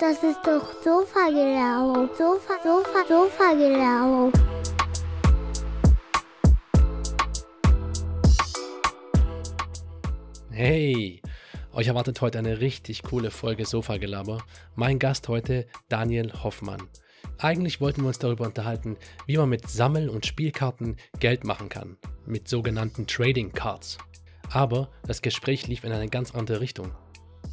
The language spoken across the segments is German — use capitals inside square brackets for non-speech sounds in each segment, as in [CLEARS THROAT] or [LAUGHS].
Das ist doch Sofa-Gelaber. Sofa, Sofa, Sofa-Gelaber. Hey, euch erwartet heute eine richtig coole Folge Sofa-Gelaber. Mein Gast heute Daniel Hoffmann. Eigentlich wollten wir uns darüber unterhalten, wie man mit Sammel- und Spielkarten Geld machen kann, mit sogenannten Trading Cards. Aber das Gespräch lief in eine ganz andere Richtung.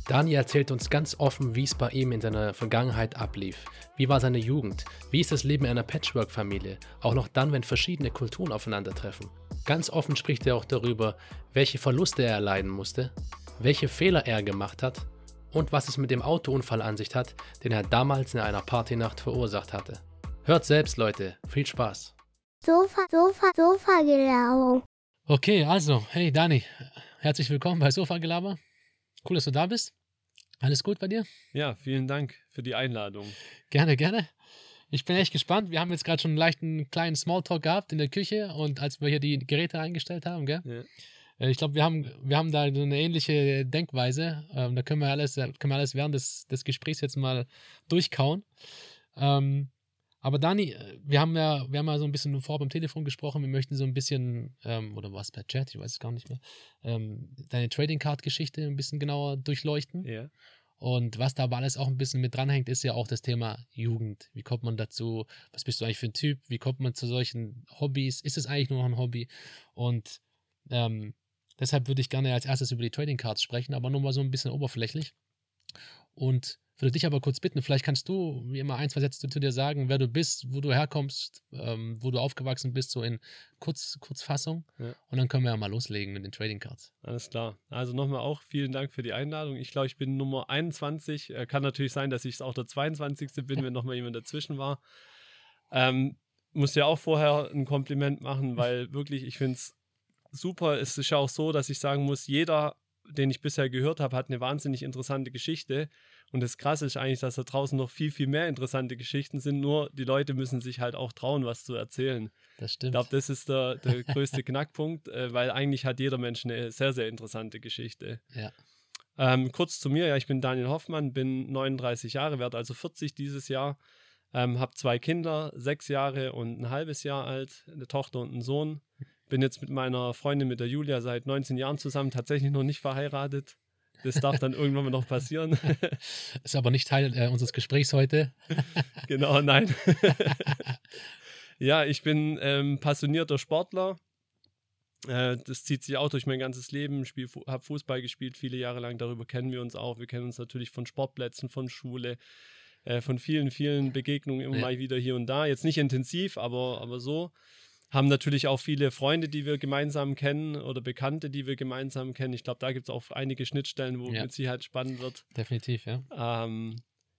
Daniel erzählt uns ganz offen, wie es bei ihm in seiner Vergangenheit ablief. Wie war seine Jugend? Wie ist das Leben in einer Patchwork-Familie? Auch noch dann, wenn verschiedene Kulturen aufeinandertreffen. Ganz offen spricht er auch darüber, welche Verluste er erleiden musste, welche Fehler er gemacht hat und was es mit dem Autounfall an sich hat, den er damals in einer Partynacht verursacht hatte. Hört selbst, Leute. Viel Spaß. Sofa, Sofa, Sofa-Gelaber. Okay, also, hey Dani, herzlich willkommen bei Sofa Gelaber. Cool, dass du da bist. Alles gut bei dir? Ja, vielen Dank für die Einladung. Gerne, gerne. Ich bin echt gespannt. Wir haben jetzt gerade schon einen leichten kleinen Smalltalk gehabt in der Küche und als wir hier die Geräte eingestellt haben, gell? Ja. Äh, Ich glaube, wir haben, wir haben da eine ähnliche Denkweise. Ähm, da können wir alles, können wir alles während des, des Gesprächs jetzt mal durchkauen. Ähm, aber Dani, äh, wir haben ja, wir haben ja so ein bisschen vor beim Telefon gesprochen. Wir möchten so ein bisschen, ähm, oder was per Chat, ich weiß es gar nicht mehr, ähm, deine Trading Card Geschichte ein bisschen genauer durchleuchten. Ja. Und was da aber alles auch ein bisschen mit dranhängt, ist ja auch das Thema Jugend. Wie kommt man dazu? Was bist du eigentlich für ein Typ? Wie kommt man zu solchen Hobbys? Ist es eigentlich nur noch ein Hobby? Und ähm, deshalb würde ich gerne als erstes über die Trading Cards sprechen, aber nur mal so ein bisschen oberflächlich. Und würde dich aber kurz bitten, vielleicht kannst du wie immer ein, zwei Sätze zu dir sagen, wer du bist, wo du herkommst, ähm, wo du aufgewachsen bist, so in Kurz, Kurzfassung. Ja. Und dann können wir ja mal loslegen mit den Trading Cards. Alles klar. Also nochmal auch vielen Dank für die Einladung. Ich glaube, ich bin Nummer 21. Äh, Kann natürlich sein, dass ich auch der 22. bin, wenn nochmal jemand dazwischen war. Ähm, muss ja auch vorher ein Kompliment machen, weil wirklich, ich finde es super. Es ist ja auch so, dass ich sagen muss, jeder, den ich bisher gehört habe, hat eine wahnsinnig interessante Geschichte. Und das Krasse ist eigentlich, dass da draußen noch viel, viel mehr interessante Geschichten sind. Nur die Leute müssen sich halt auch trauen, was zu erzählen. Das Ich stimmt. glaube, das ist der, der größte [LAUGHS] Knackpunkt, äh, weil eigentlich hat jeder Mensch eine sehr, sehr interessante Geschichte. Ja. Ähm, kurz zu mir, ja, ich bin Daniel Hoffmann, bin 39 Jahre, werde also 40 dieses Jahr, ähm, habe zwei Kinder, sechs Jahre und ein halbes Jahr alt, eine Tochter und einen Sohn. Bin jetzt mit meiner Freundin, mit der Julia, seit 19 Jahren zusammen, tatsächlich noch nicht verheiratet. Das darf dann irgendwann mal noch passieren. [LAUGHS] Ist aber nicht Teil äh, unseres Gesprächs heute. [LAUGHS] genau, nein. [LAUGHS] ja, ich bin ähm, passionierter Sportler. Äh, das zieht sich auch durch mein ganzes Leben. Ich habe Fußball gespielt, viele Jahre lang. Darüber kennen wir uns auch. Wir kennen uns natürlich von Sportplätzen, von Schule, äh, von vielen, vielen Begegnungen immer Ja. mal wieder hier und da. Jetzt nicht intensiv, aber, aber so. Haben natürlich auch viele Freunde, die wir gemeinsam kennen oder Bekannte, die wir gemeinsam kennen. Ich glaube, da gibt es auch einige Schnittstellen, wo Ja. mit Sicherheit spannend wird. Definitiv, ja. Ähm,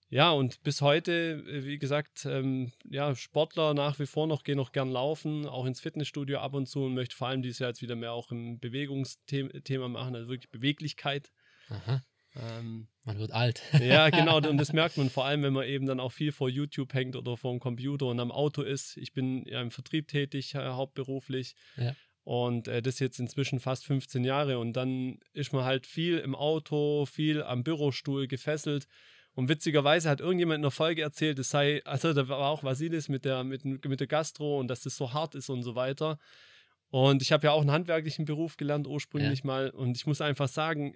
ja, und bis heute, äh, wie gesagt, ähm, ja, Sportler nach wie vor noch, gehe noch gern laufen, auch ins Fitnessstudio ab und zu und möchte vor allem dieses Jahr jetzt wieder mehr auch im Bewegungsthema machen, also wirklich Beweglichkeit. Aha. Ähm, Man wird alt. [LAUGHS] ja, genau, und das [LAUGHS] merkt man vor allem, wenn man eben dann auch viel vor YouTube hängt oder vor dem Computer und am Auto ist. Ich bin ja im Vertrieb tätig, äh, hauptberuflich. Ja. Und äh, das jetzt inzwischen fast 15 Jahre. Und dann ist man halt viel im Auto, viel am Bürostuhl gefesselt. Und witzigerweise hat irgendjemand in der Folge erzählt, es sei, also da war auch Vasilis mit der, mit, mit der Gastro und dass das so hart ist und so weiter. Und ich habe ja auch einen handwerklichen Beruf gelernt ursprünglich mal. Und ich muss einfach sagen,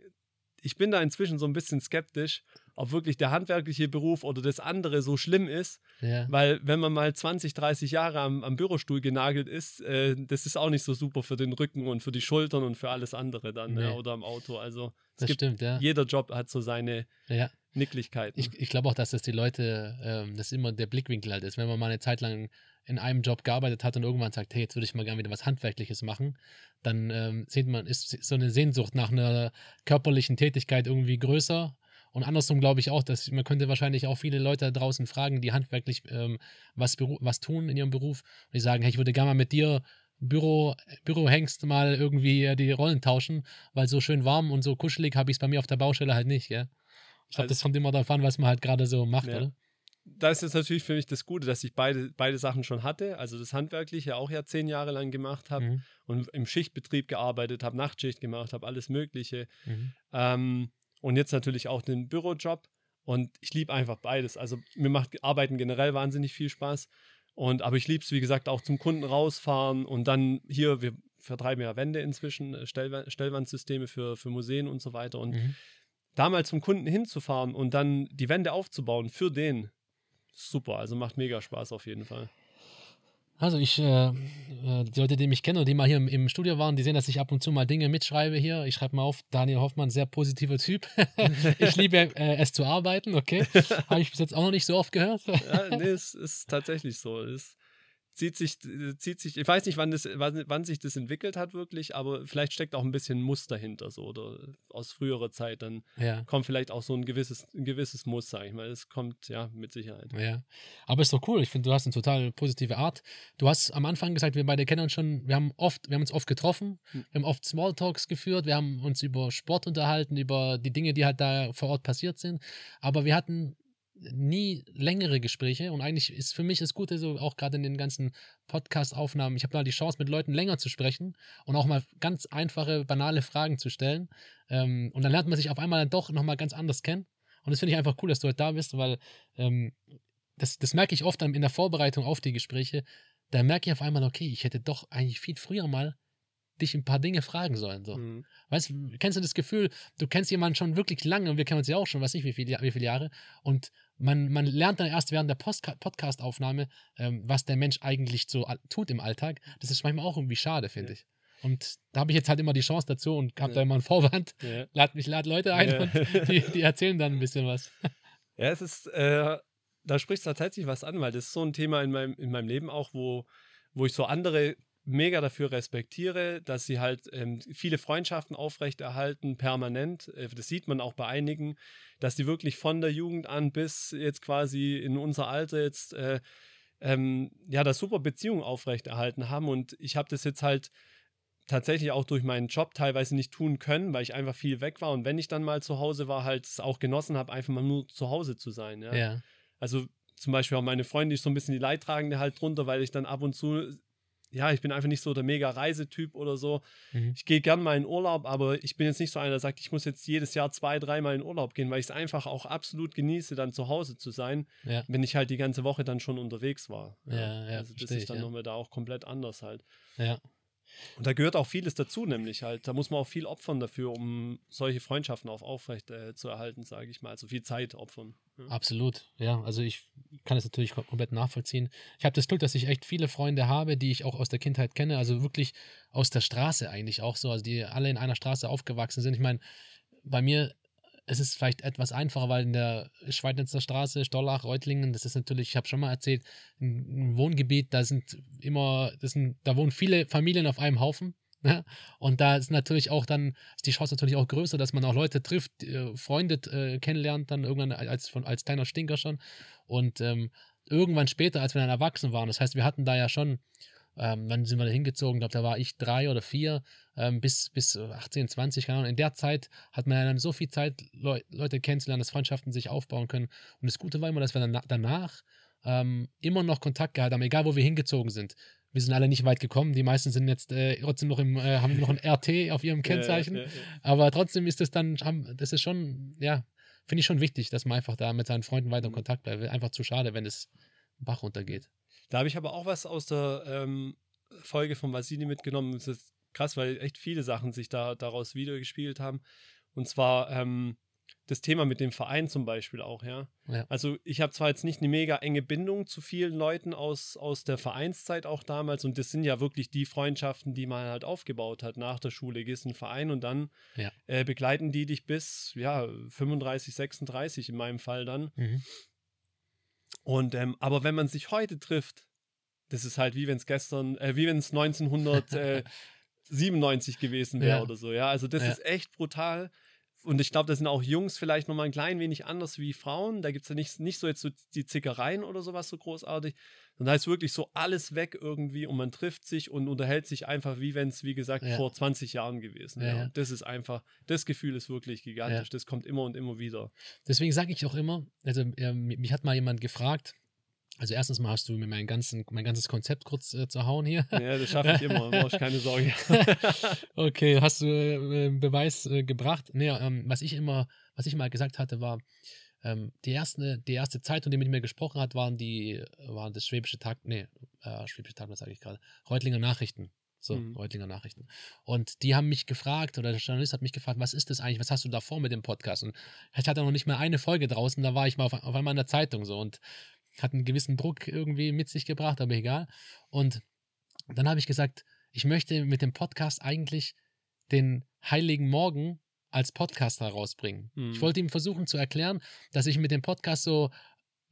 ich bin da inzwischen so ein bisschen skeptisch, ob wirklich der handwerkliche Beruf oder das andere so schlimm ist. Ja. Weil wenn man mal 20, 30 Jahre am, am Bürostuhl genagelt ist, äh, das ist auch nicht so super für den Rücken und für die Schultern und für alles andere dann Nee. ja, oder am Auto. Also es Das gibt, stimmt, ja. jeder Job hat so seine ja. Nicklichkeiten. Ich, ich glaube auch, dass das die Leute, ähm, das immer der Blickwinkel halt ist. Wenn man mal eine Zeit lang in einem Job gearbeitet hat und irgendwann sagt, hey, jetzt würde ich mal gerne wieder was Handwerkliches machen, dann ähm, sieht man, ist so eine Sehnsucht nach einer körperlichen Tätigkeit irgendwie größer. Und andersrum glaube ich auch, dass man könnte wahrscheinlich auch viele Leute da draußen fragen, die handwerklich ähm, was, was tun in ihrem Beruf und die sagen, hey, ich würde gerne mal mit dir Büro, Bürohengst mal irgendwie die Rollen tauschen, weil so schön warm und so kuschelig habe ich es bei mir auf der Baustelle halt nicht, ja. Ich glaube, Also- das kommt immer an, was man halt gerade so macht, Ja. oder? Da ist jetzt natürlich für mich das Gute, dass ich beide, beide Sachen schon hatte. Also das Handwerkliche auch ja zehn Jahre lang gemacht habe Mhm. und im Schichtbetrieb gearbeitet habe, Nachtschicht gemacht habe, alles Mögliche. Mhm. Ähm, und jetzt natürlich auch den Bürojob. Und ich liebe einfach beides. Also mir macht Arbeiten generell wahnsinnig viel Spaß. Und, aber ich liebe es, wie gesagt, auch zum Kunden rausfahren und dann hier, wir vertreiben ja Wände inzwischen, äh, Stellw Stellwandsysteme für, für Museen und so weiter. Und Mhm. da mal zum Kunden hinzufahren und dann die Wände aufzubauen für den, super. Also macht mega Spaß auf jeden Fall. Also ich, äh, äh, die Leute, die mich kennen oder die mal hier im, im Studio waren, die sehen, dass ich ab und zu mal Dinge mitschreibe hier. Ich schreibe mal auf, Daniel Hoffmann, sehr positiver Typ. [LAUGHS] ich liebe äh, es zu arbeiten, okay. [LAUGHS] Habe ich bis jetzt auch noch nicht so oft gehört. Ja, nee, es ist tatsächlich so. Es zieht sich, zieht sich, ich weiß nicht, wann, das, wann, wann sich das entwickelt hat wirklich, aber vielleicht steckt auch ein bisschen Muster hinter so oder aus früherer Zeit, dann ja. kommt vielleicht auch so ein gewisses, ein gewisses Muss, sag ich mal. Es kommt ja mit Sicherheit. Ja, aber ist doch cool. Ich finde, du hast eine total positive Art. Du hast am Anfang gesagt, wir beide kennen uns schon, wir haben oft, wir haben uns oft getroffen, Hm. wir haben oft Smalltalks geführt, wir haben uns über Sport unterhalten, über die Dinge, die halt da vor Ort passiert sind. Aber wir hatten nie längere Gespräche und eigentlich ist für mich das Gute so, auch gerade in den ganzen Podcast-Aufnahmen, ich habe mal die Chance, mit Leuten länger zu sprechen und auch mal ganz einfache, banale Fragen zu stellen. Ähm, und dann lernt man sich auf einmal dann doch nochmal ganz anders kennen. Und das finde ich einfach cool, dass du heute da bist, weil ähm, das, das merke ich oft dann in der Vorbereitung auf die Gespräche. Da merke ich auf einmal, okay, ich hätte doch eigentlich viel früher mal dich ein paar Dinge fragen sollen. So. Mhm. Weißt du, kennst du das Gefühl, du kennst jemanden schon wirklich lange und wir kennen uns ja auch schon, weiß nicht wie viele, wie viele Jahre und man, man lernt dann erst während der Podcast-Aufnahme, ähm, was der Mensch eigentlich so tut im Alltag. Das ist manchmal auch irgendwie schade, finde Ja. ich. Und da habe ich jetzt halt immer die Chance dazu und habe Ja. da immer einen Vorwand. Ja. Lad mich, lad Leute ein Ja. und die, die erzählen dann ein bisschen was. Ja, es ist, äh, da sprichst du tatsächlich was an, weil das ist so ein Thema in meinem, in meinem Leben auch, wo, wo ich so andere mega dafür respektiere, dass sie halt ähm, viele Freundschaften aufrechterhalten, permanent. Äh, das sieht man auch bei einigen, dass die wirklich von der Jugend an bis jetzt quasi in unser Alter jetzt äh, ähm, ja, da super Beziehungen aufrechterhalten haben. Und ich habe das jetzt halt tatsächlich auch durch meinen Job teilweise nicht tun können, weil ich einfach viel weg war. Und wenn ich dann mal zu Hause war, halt es auch genossen habe, einfach mal nur zu Hause zu sein. Ja? Ja. Also zum Beispiel auch meine Freundin ist so ein bisschen die Leidtragende halt drunter, weil ich dann ab und zu, ja, ich bin einfach nicht so der mega Reisetyp oder so. Mhm. Ich gehe gern mal in Urlaub, aber ich bin jetzt nicht so einer, der sagt, ich muss jetzt jedes Jahr zwei, dreimal in Urlaub gehen, weil ich es einfach auch absolut genieße, dann zu Hause zu sein, Ja. wenn ich halt die ganze Woche dann schon unterwegs war. Ja, ja, also das ist dann ja. nochmal da auch komplett anders halt. Ja. Und da gehört auch vieles dazu, nämlich halt, da muss man auch viel opfern dafür, um solche Freundschaften auch aufrecht äh, zu erhalten, sage ich mal. Also viel Zeit opfern. Ja. Absolut, ja. Also ich kann es natürlich kom- komplett nachvollziehen. Ich habe das Glück, dass ich echt viele Freunde habe, die ich auch aus der Kindheit kenne, also wirklich aus der Straße eigentlich auch so, also die alle in einer Straße aufgewachsen sind. Ich meine, bei mir ist es vielleicht etwas einfacher, weil in der Schweidnitzer Straße, Stollach, Reutlingen, das ist natürlich, ich habe schon mal erzählt, ein Wohngebiet, da sind immer, sind, da wohnen viele Familien auf einem Haufen. Ne? Und da ist natürlich auch dann, ist die Chance natürlich auch größer, dass man auch Leute trifft, äh, Freunde äh, kennenlernt, dann irgendwann als, von, als kleiner Stinker schon. Und ähm, irgendwann später, als wir dann erwachsen waren, das heißt, wir hatten da ja schon, ähm, wann sind wir da hingezogen? Ich glaube, da war ich drei oder vier, ähm, bis, bis 18, 20, keine Ahnung. In der Zeit hat man ja dann so viel Zeit, Leu Leute kennenzulernen, dass Freundschaften sich aufbauen können. Und das Gute war immer, dass wir dann danach ähm, immer noch Kontakt gehalten haben, egal wo wir hingezogen sind. Wir sind alle nicht weit gekommen. Die meisten sind jetzt äh, trotzdem noch im, äh, haben noch ein RT auf ihrem Kennzeichen. Ja, ja, ja. Aber trotzdem ist es dann, haben- das ist schon, ja, finde ich schon wichtig, dass man einfach da mit seinen Freunden weiter in Mhm. Kontakt bleibt. Einfach zu schade, wenn es Bach runtergeht. Da habe ich aber auch was aus der ähm, Folge von Vasili mitgenommen. Das ist krass, weil echt viele Sachen sich da daraus wiedergespiegelt haben. Und zwar ähm, das Thema mit dem Verein zum Beispiel auch, ja. Ja. Also ich habe zwar jetzt nicht eine mega enge Bindung zu vielen Leuten aus, aus der Vereinszeit auch damals und das sind ja wirklich die Freundschaften, die man halt aufgebaut hat nach der Schule. Gehst in einen Verein und dann Ja. äh, begleiten die dich bis, ja, 35, 36 in meinem Fall dann. Mhm. Und ähm, aber wenn man sich heute trifft, das ist halt wie wenn es gestern, äh, wie wenn es 1997 gewesen wäre Ja. oder so. Ja, also das Ja. ist echt brutal. Und ich glaube, das sind auch Jungs vielleicht nochmal ein klein wenig anders wie Frauen. Da gibt es ja nicht, nicht so jetzt so die Zickereien oder sowas so großartig. Und da ist wirklich so alles weg irgendwie und man trifft sich und unterhält sich einfach, wie wenn es, wie gesagt, Ja. vor 20 Jahren gewesen Ja, wäre. ja. Und das ist einfach, das Gefühl ist wirklich gigantisch. Das kommt immer und immer wieder. Deswegen sage ich auch immer, also äh, mich hat mal jemand gefragt, also erstens mal hast du mir mein, ganzen, mein ganzes Konzept kurz äh, zerhauen hier. Ja, das schaffe ich immer, mach ich keine Sorge. [LAUGHS] Okay, hast du äh, Beweis äh, gebracht? Nee, ähm, was ich immer, was ich mal gesagt hatte, war, ähm, die, erste, die erste Zeitung, die mit mir gesprochen hat, waren die, waren das Schwäbische Tag, nee, äh, Schwäbische Tag, was sage ich gerade, Reutlinger Nachrichten. So, Mhm. Reutlinger Nachrichten. Und die haben mich gefragt, oder der Journalist hat mich gefragt, was ist das eigentlich, was hast du da vor mit dem Podcast? Und ich hatte noch nicht mal eine Folge draußen, da war ich mal auf, auf einmal in der Zeitung so und hat einen gewissen Druck irgendwie mit sich gebracht, aber egal. Und dann habe ich gesagt, ich möchte mit dem Podcast eigentlich den Heiligen Morgen als Podcast herausbringen. Mhm. Ich wollte ihm versuchen zu erklären, dass ich mit dem Podcast so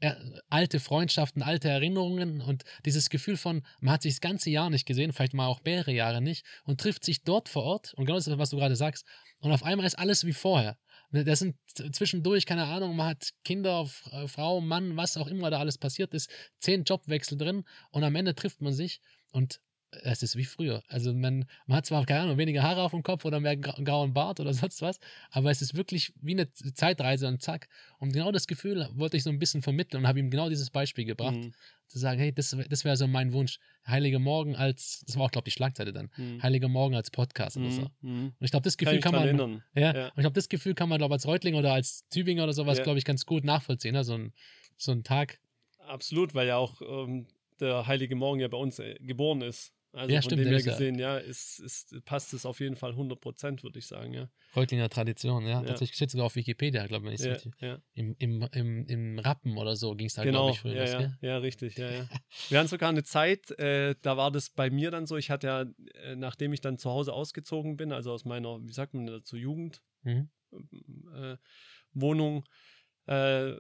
äh, alte Freundschaften, alte Erinnerungen und dieses Gefühl von, man hat sich das ganze Jahr nicht gesehen, vielleicht mal auch mehrere Jahre nicht und trifft sich dort vor Ort und genau das was du gerade sagst. Und auf einmal ist alles wie vorher. Das sind zwischendurch, keine Ahnung, man hat Kinder, äh, Frau, Mann, was auch immer da alles passiert ist, zehn Jobwechsel drin und am Ende trifft man sich und es ist wie früher. Also man, man hat zwar, keine Ahnung, weniger Haare auf dem Kopf oder mehr grau- grauen Bart oder [LAUGHS] sonst was, aber es ist wirklich wie eine Zeitreise und zack. Und genau das Gefühl wollte ich so ein bisschen vermitteln und habe ihm genau dieses Beispiel gebracht, Mhm. zu sagen, hey, das, das wäre so mein Wunsch. Heiliger Morgen als, das war auch, glaube ich, die Schlagzeile dann. Mhm. Heiliger Morgen als Podcast oder so. Mhm. Mhm. Und ich glaube, das Kann Gefühl kann, dran man, ja, Ja. und ich glaube, das Gefühl kann man, glaube als Reutlinger oder als Tübinger oder sowas, Ja. glaube ich, ganz gut nachvollziehen. Ne? So, ein, so ein Tag. Absolut, weil ja auch ähm, der Heilige Morgen ja bei uns äh, geboren ist. Also Ja, von stimmt, dem her ist ja- gesehen, ja, ist, ist, passt es auf jeden Fall 100 Prozent, würde ich sagen, ja. Reutlinger Tradition, ja. Ja. Tatsächlich steht sogar auf Wikipedia, glaube ich, wenn ich Ja, richtig. ja. Im, im, im, Im Rappen oder so ging es da, Genau, glaube ich, früher. ja, was, ja, ja, richtig, ja, ja. Wir hatten sogar eine Zeit, äh, da war das bei mir dann so, ich hatte ja, äh, nachdem ich dann zu Hause ausgezogen bin, also aus meiner, wie sagt man dazu, Jugend, Mhm. äh, Wohnung, äh,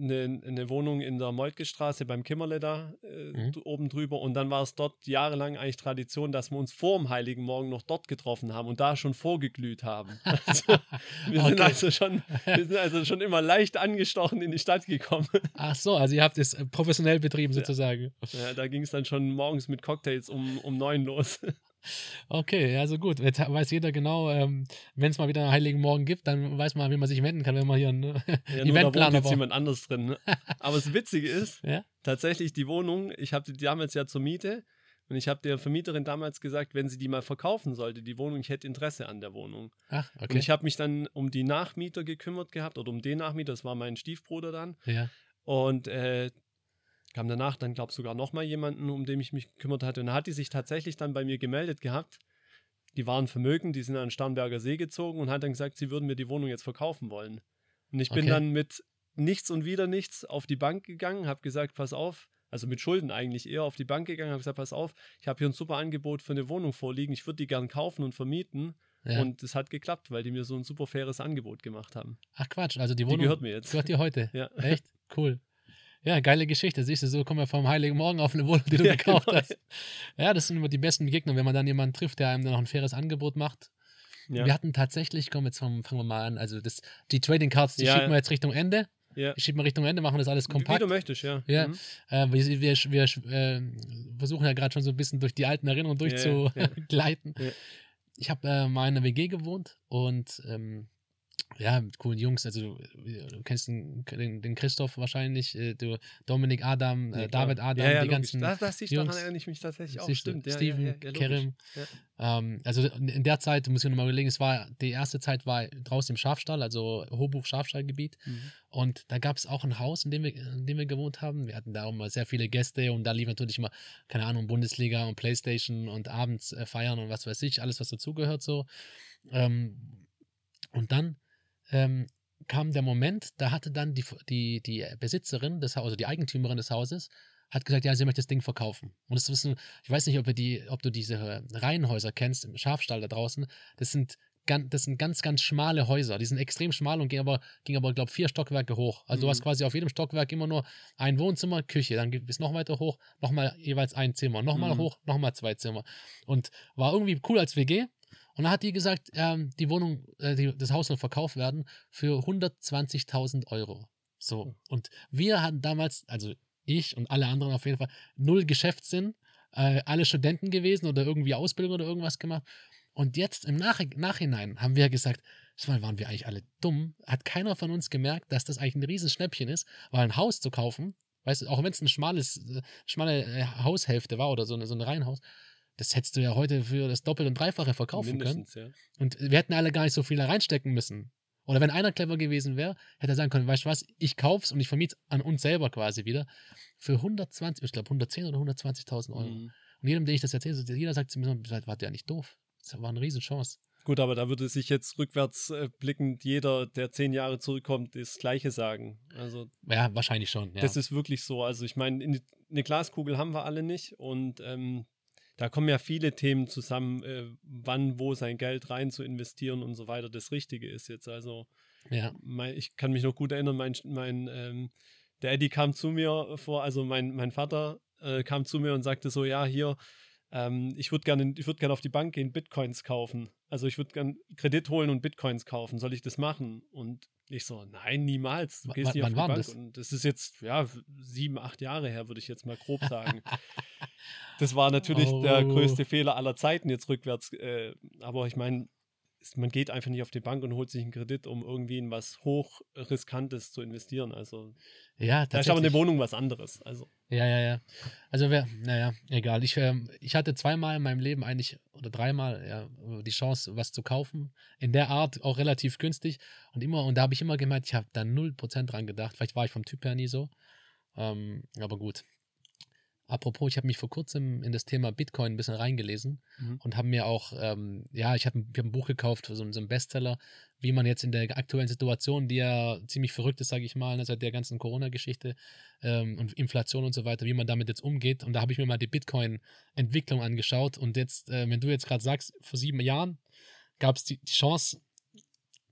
eine, eine Wohnung in der Moltke-Straße beim Kimmerle da äh, Mhm. oben drüber. Und dann war es dort jahrelang eigentlich Tradition, dass wir uns vor dem Heiligen Morgen noch dort getroffen haben und da schon vorgeglüht haben. [LAUGHS] Also, wir, sind Okay. also schon, [LAUGHS] wir sind also schon immer leicht angestochen in die Stadt gekommen. Ach so, also ihr habt es äh, professionell betrieben Ja. sozusagen. Ja, da ging es dann schon morgens mit Cocktails um, um neun los. Okay, also gut. Jetzt weiß jeder genau, ähm, wenn es mal wieder einen Heiligen Morgen gibt, dann weiß man, wie man sich wenden kann, wenn man hier einen Ja, wohnt Eventplaner jetzt braucht. jemand anders drin. Ne? [LAUGHS] Aber das Witzige ist, Ja? tatsächlich die Wohnung, ich habe die damals ja zur Miete und ich habe der Vermieterin damals gesagt, wenn sie die mal verkaufen sollte, die Wohnung, ich hätte Interesse an der Wohnung. Ach, Und okay. ich habe mich dann um die Nachmieter gekümmert gehabt oder um den Nachmieter, das war mein Stiefbruder dann. ja. Und äh, kam danach dann, glaube ich, sogar nochmal jemanden, um den ich mich gekümmert hatte. Und da hat die sich tatsächlich dann bei mir gemeldet gehabt. Die waren vermögend, die sind an den Starnberger See gezogen und hat dann gesagt, sie würden mir die Wohnung jetzt verkaufen wollen. Und ich bin Okay. dann mit nichts und wieder nichts auf die Bank gegangen, habe gesagt, pass auf, also mit Schulden eigentlich eher auf die Bank gegangen, habe gesagt, pass auf, ich habe hier ein super Angebot für eine Wohnung vorliegen, ich würde die gern kaufen und vermieten. ja. Und es hat geklappt, weil die mir so ein super faires Angebot gemacht haben. Ach Quatsch, also die Die Wohnung gehört mir jetzt. gehört dir heute. [LAUGHS] Ja. Echt? Cool. Ja, geile Geschichte. Siehst du, so kommen wir vom Heiligen Morgen auf eine Wohnung, die du [LAUGHS] Ja, gekauft genau. hast. Ja, das sind immer die besten Begegnungen, wenn man dann jemanden trifft, der einem dann noch ein faires Angebot macht. Ja. Wir hatten tatsächlich, komm, jetzt fangen wir mal an, also das, die Trading Cards, die Ja. schieben wir jetzt Richtung Ende. ja. Die schieben wir Richtung Ende, machen das alles Wie kompakt. du möchtest, ja. Ja. Mhm. Äh, wir wir, wir äh, versuchen ja gerade schon so ein bisschen durch die alten Erinnerungen Ja, durchzugleiten. Ja. Ich habe äh, mal in einer WG gewohnt und ähm, ja, mit coolen Jungs. Also, du, kennst den, den, Christoph wahrscheinlich, äh, du, Dominik Adam, äh, Ja. David Adam, ja, ja, die logisch. ganzen. Das, das, ich, Jungs. daran erinnere ich mich tatsächlich auch. Stimmt, Steven. Kerem. Ähm, also in der Zeit, muss ich noch mal überlegen, es war, die erste Zeit war draußen im Schafstall, also Hochbuch-Schafstallgebiet. Mhm. Und da gab es auch ein Haus, in dem, wir, in dem wir gewohnt haben. Wir hatten da auch immer sehr viele Gäste und da lief natürlich immer, keine Ahnung, Bundesliga und Playstation und abends äh, feiern und was weiß ich, alles, was dazugehört so. Ähm, und dann ähm, kam der Moment, da hatte dann die, die, die Besitzerin des Hauses, also die Eigentümerin des Hauses, hat gesagt, ja, sie möchte das Ding verkaufen. Und das wissen, ich weiß nicht, ob, die, ob du diese Reihenhäuser kennst im Schafstall da draußen. Das sind ganz, das sind ganz, ganz schmale Häuser. Die sind extrem schmal und gehen aber, gingen aber, glaube vier Stockwerke hoch. Also du Mhm. hast quasi auf jedem Stockwerk immer nur ein Wohnzimmer, Küche. Dann geht es noch weiter hoch, nochmal jeweils ein Zimmer. Nochmal Mhm. hoch, nochmal zwei Zimmer. Und war irgendwie cool als WG. Und dann hat die gesagt, ähm, die Wohnung, äh, die, das Haus soll verkauft werden für 120.000 Euro. So. Und wir hatten damals, also ich und alle anderen auf jeden Fall, null Geschäftssinn, äh, alle Studenten gewesen oder irgendwie Ausbildung oder irgendwas gemacht. Und jetzt im Nach Nachhinein haben wir gesagt, war- waren wir eigentlich alle dumm. Hat keiner von uns gemerkt, dass das eigentlich ein riesen Schnäppchen ist, weil ein Haus zu kaufen, weißt du, auch wenn es ein schmales, äh, schmale äh, Haushälfte war oder so eine, so ein Reihenhaus, das hättest du ja heute für das Doppel- und Dreifache verkaufen können. Ja. Und wir hätten alle gar nicht so viel da reinstecken müssen. Oder wenn einer clever gewesen wäre, hätte er sagen können, weißt du was, ich kauf's und ich vermiete an uns selber quasi wieder für 120, ich glaube 110 oder 120.000 Euro. Mhm. Und jedem, dem ich das erzähle, jeder sagt zu mir, so, war der nicht doof. Das war eine Riesenchance. Gut, aber da würde sich jetzt rückwärts äh, blickend jeder, der zehn Jahre zurückkommt, das Gleiche sagen. Also Ja, wahrscheinlich schon. Ja. das ist wirklich so. Also ich meine, in- eine Glaskugel haben wir alle nicht und ähm, da kommen ja viele Themen zusammen, äh, wann, wo sein Geld rein zu investieren und so weiter das Richtige ist jetzt. Also ja. mein, ich kann mich noch gut erinnern, mein, mein ähm, der Eddie kam zu mir vor, also mein, mein Vater äh, kam zu mir und sagte so, ja, hier, ähm, ich würde gerne würd gern auf die Bank gehen, Bitcoins kaufen. Also ich würde gerne Kredit holen und Bitcoins kaufen. Soll ich das machen? Und ich so, nein, niemals. Du W- gehst nicht auf die Bank. das? Und das ist jetzt, ja, sieben, acht Jahre her, würde ich jetzt mal grob sagen. [LAUGHS] das war natürlich der Oh. größte Fehler aller Zeiten jetzt rückwärts. Äh, aber ich meine, man geht einfach nicht auf die Bank und holt sich einen Kredit, um irgendwie in was hochriskantes zu investieren. Also Ja, da ist aber eine. Wohnung was anderes. Also Ja, ja, ja. Also wer, naja, egal. Ich, ähm, ich hatte zweimal in meinem Leben eigentlich, oder dreimal, ja, die Chance, was zu kaufen. In der Art auch relativ günstig. Und immer, und da habe ich immer gemeint, ich habe da 0% dran gedacht. Vielleicht war ich vom Typ her nie so. Ähm, aber gut. Apropos, ich habe mich vor kurzem in das Thema Bitcoin ein bisschen reingelesen Mhm. und habe mir auch, ähm, ja, ich habe hab ein Buch gekauft, so, ein- so ein Bestseller, wie man jetzt in der aktuellen Situation, die ja ziemlich verrückt ist, sage ich mal, ne, seit der ganzen Corona-Geschichte ähm, und Inflation und so weiter, wie man damit jetzt umgeht. Und da habe ich mir mal die Bitcoin-Entwicklung angeschaut. Und jetzt, äh, wenn du jetzt gerade sagst, vor sieben Jahren gab es die, die Chance,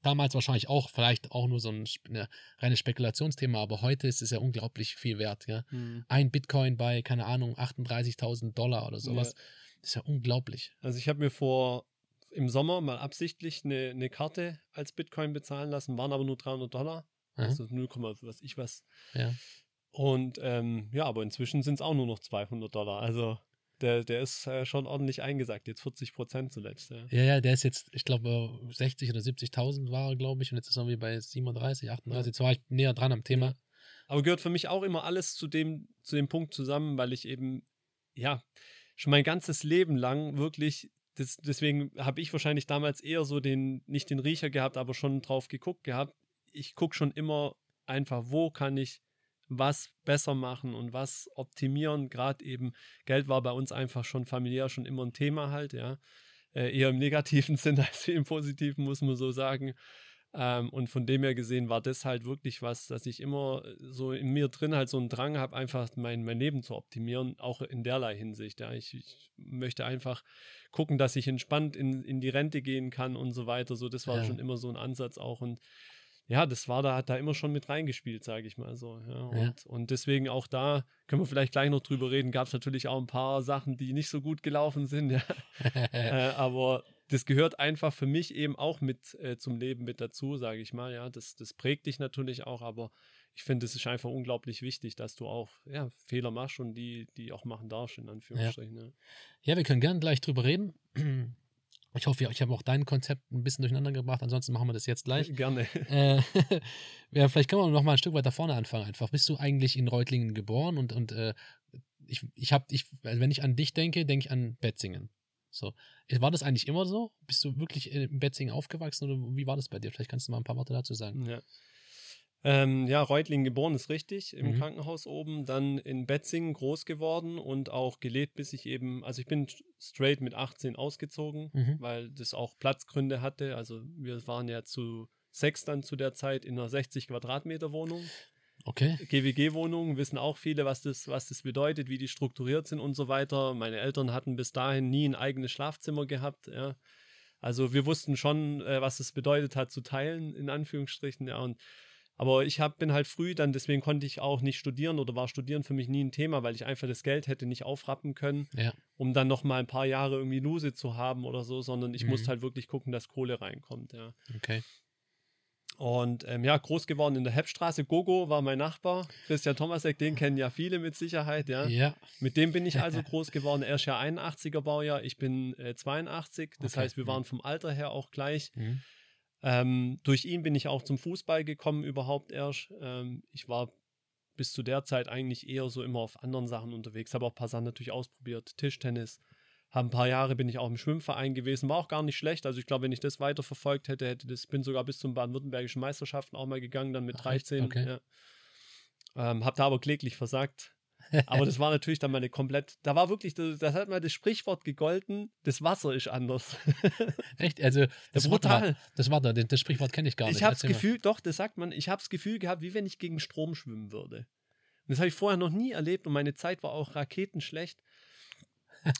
damals wahrscheinlich auch, vielleicht auch nur so ein ne, reines Spekulationsthema, aber heute ist es ja unglaublich viel wert. Ja? Mhm. Ein Bitcoin bei, keine Ahnung, 38.000 Dollar oder sowas. Ja. Ist ja unglaublich. Also ich habe mir vor im Sommer mal absichtlich eine, eine Karte als Bitcoin bezahlen lassen, waren aber nur 300 Dollar. Aha. Also 0, was ich was. Ja. Und ähm, ja, aber inzwischen sind es auch nur noch 200 Dollar. Also der, der ist äh, schon ordentlich eingesackt. Jetzt 40 Prozent zuletzt. Ja. Ja, ja, der ist jetzt, ich glaube, 60 oder 70.000 war er, glaube ich, und jetzt ist er irgendwie bei 37, 38. Jetzt war ich näher dran am Thema. Aber gehört für mich auch immer alles zu dem, zu dem Punkt zusammen, weil ich eben, ja, schon mein ganzes Leben lang wirklich, das, deswegen habe ich wahrscheinlich damals eher so den, nicht den Riecher gehabt, aber schon drauf geguckt gehabt. Ich gucke schon immer einfach, wo kann ich was besser machen und was optimieren. Gerade eben, Geld war bei uns einfach schon familiär schon immer ein Thema halt, ja. Äh, eher im negativen [LAUGHS] Sinn als im positiven, muss man so sagen. Ähm, und von dem her gesehen war das halt wirklich was, dass ich immer so in mir drin halt so einen Drang habe, einfach mein, mein Leben zu optimieren, auch in derlei Hinsicht. Ja. Ich, ich möchte einfach gucken, dass ich entspannt in, in die Rente gehen kann und so weiter. So, das war Ja. schon immer so ein Ansatz auch. Und ja, das war da, hat da immer schon mit reingespielt, sage ich mal so. Ja. Und, Ja. und deswegen auch da, können wir vielleicht gleich noch drüber reden, gab es natürlich auch ein paar Sachen, die nicht so gut gelaufen sind, ja. [LAUGHS] äh, aber das gehört einfach für mich eben auch mit äh, zum Leben mit dazu, sage ich mal. Ja, das, das prägt dich natürlich auch, aber ich finde, es ist einfach unglaublich wichtig, dass du auch ja, Fehler machst und die, die auch machen darfst, in Anführungsstrichen. Ja. Ja, wir können gerne gleich drüber reden. Ich hoffe, ich habe auch dein Konzept ein bisschen durcheinander gebracht. Ansonsten machen wir das jetzt gleich. [LAUGHS] Gerne. äh, [LAUGHS] ja, vielleicht können wir noch mal ein Stück weiter vorne anfangen einfach. Bist du eigentlich in Reutlingen geboren und, und äh, ich, ich habe, ich, also wenn ich an dich denke, denke ich an Betzingen. So. War das eigentlich immer so? Bist du wirklich in Betzingen aufgewachsen oder wie war das bei dir? Vielleicht kannst du mal ein paar Worte dazu sagen. Ja. Ähm, ja, Reutlingen geboren ist richtig, im Mhm. Krankenhaus oben, dann in Betzingen groß geworden und auch gelebt, bis ich eben, also ich bin straight mit 18 ausgezogen, Mhm. weil das auch Platzgründe hatte. Also wir waren ja zu sechs dann zu der Zeit in einer 60 Quadratmeter Wohnung. Okay. GWG-Wohnungen wissen auch viele, was das, was das bedeutet, wie die strukturiert sind und so weiter. Meine Eltern hatten bis dahin nie ein eigenes Schlafzimmer gehabt. Ja. Also wir wussten schon, äh, was es bedeutet hat zu teilen, in Anführungsstrichen. Ja. Und, aber ich hab, bin halt früh dann, deswegen konnte ich auch nicht studieren oder war Studieren für mich nie ein Thema, weil ich einfach das Geld hätte nicht aufrappen können, Ja. um dann noch mal ein paar Jahre irgendwie Lose zu haben oder so, sondern ich Mhm. musste halt wirklich gucken, dass Kohle reinkommt. Ja. Okay. Und ähm, ja, groß geworden in der Heppstraße. Gogo war mein Nachbar. Christian Tomasek, den kennen ja viele mit Sicherheit, ja. Ja. Mit dem bin ich [LAUGHS] also groß geworden. Er ist ja 81er Baujahr, ich bin äh, 82. Das Okay. heißt, wir waren vom Alter her auch gleich. Mhm. Ähm, durch ihn bin ich auch zum Fußball gekommen, überhaupt erst. Ähm, ich war bis zu der Zeit eigentlich eher so immer auf anderen Sachen unterwegs. Habe auch ein paar Sachen natürlich ausprobiert. Tischtennis, Hab ein paar Jahre bin ich auch im Schwimmverein gewesen, war auch gar nicht schlecht. Also ich glaube, wenn ich das weiter verfolgt hätte, hätte das, bin sogar bis zum baden-württembergischen Meisterschaften auch mal gegangen, dann mit Ach, 13. okay. Ja. Ähm, hab da aber kläglich versagt. Aber [LAUGHS] das war natürlich dann mal eine komplett, da war wirklich, das, das hat mal das Sprichwort gegolten, das Wasser ist anders. [LAUGHS] Echt? Also, das brutal. war, das war da, das Sprichwort kenne ich gar nicht. Ich habe das. Gefühl, doch, das sagt man, ich habe das Gefühl gehabt, wie wenn ich gegen Strom schwimmen würde. Und das habe ich vorher noch nie erlebt und meine Zeit war auch raketenschlecht.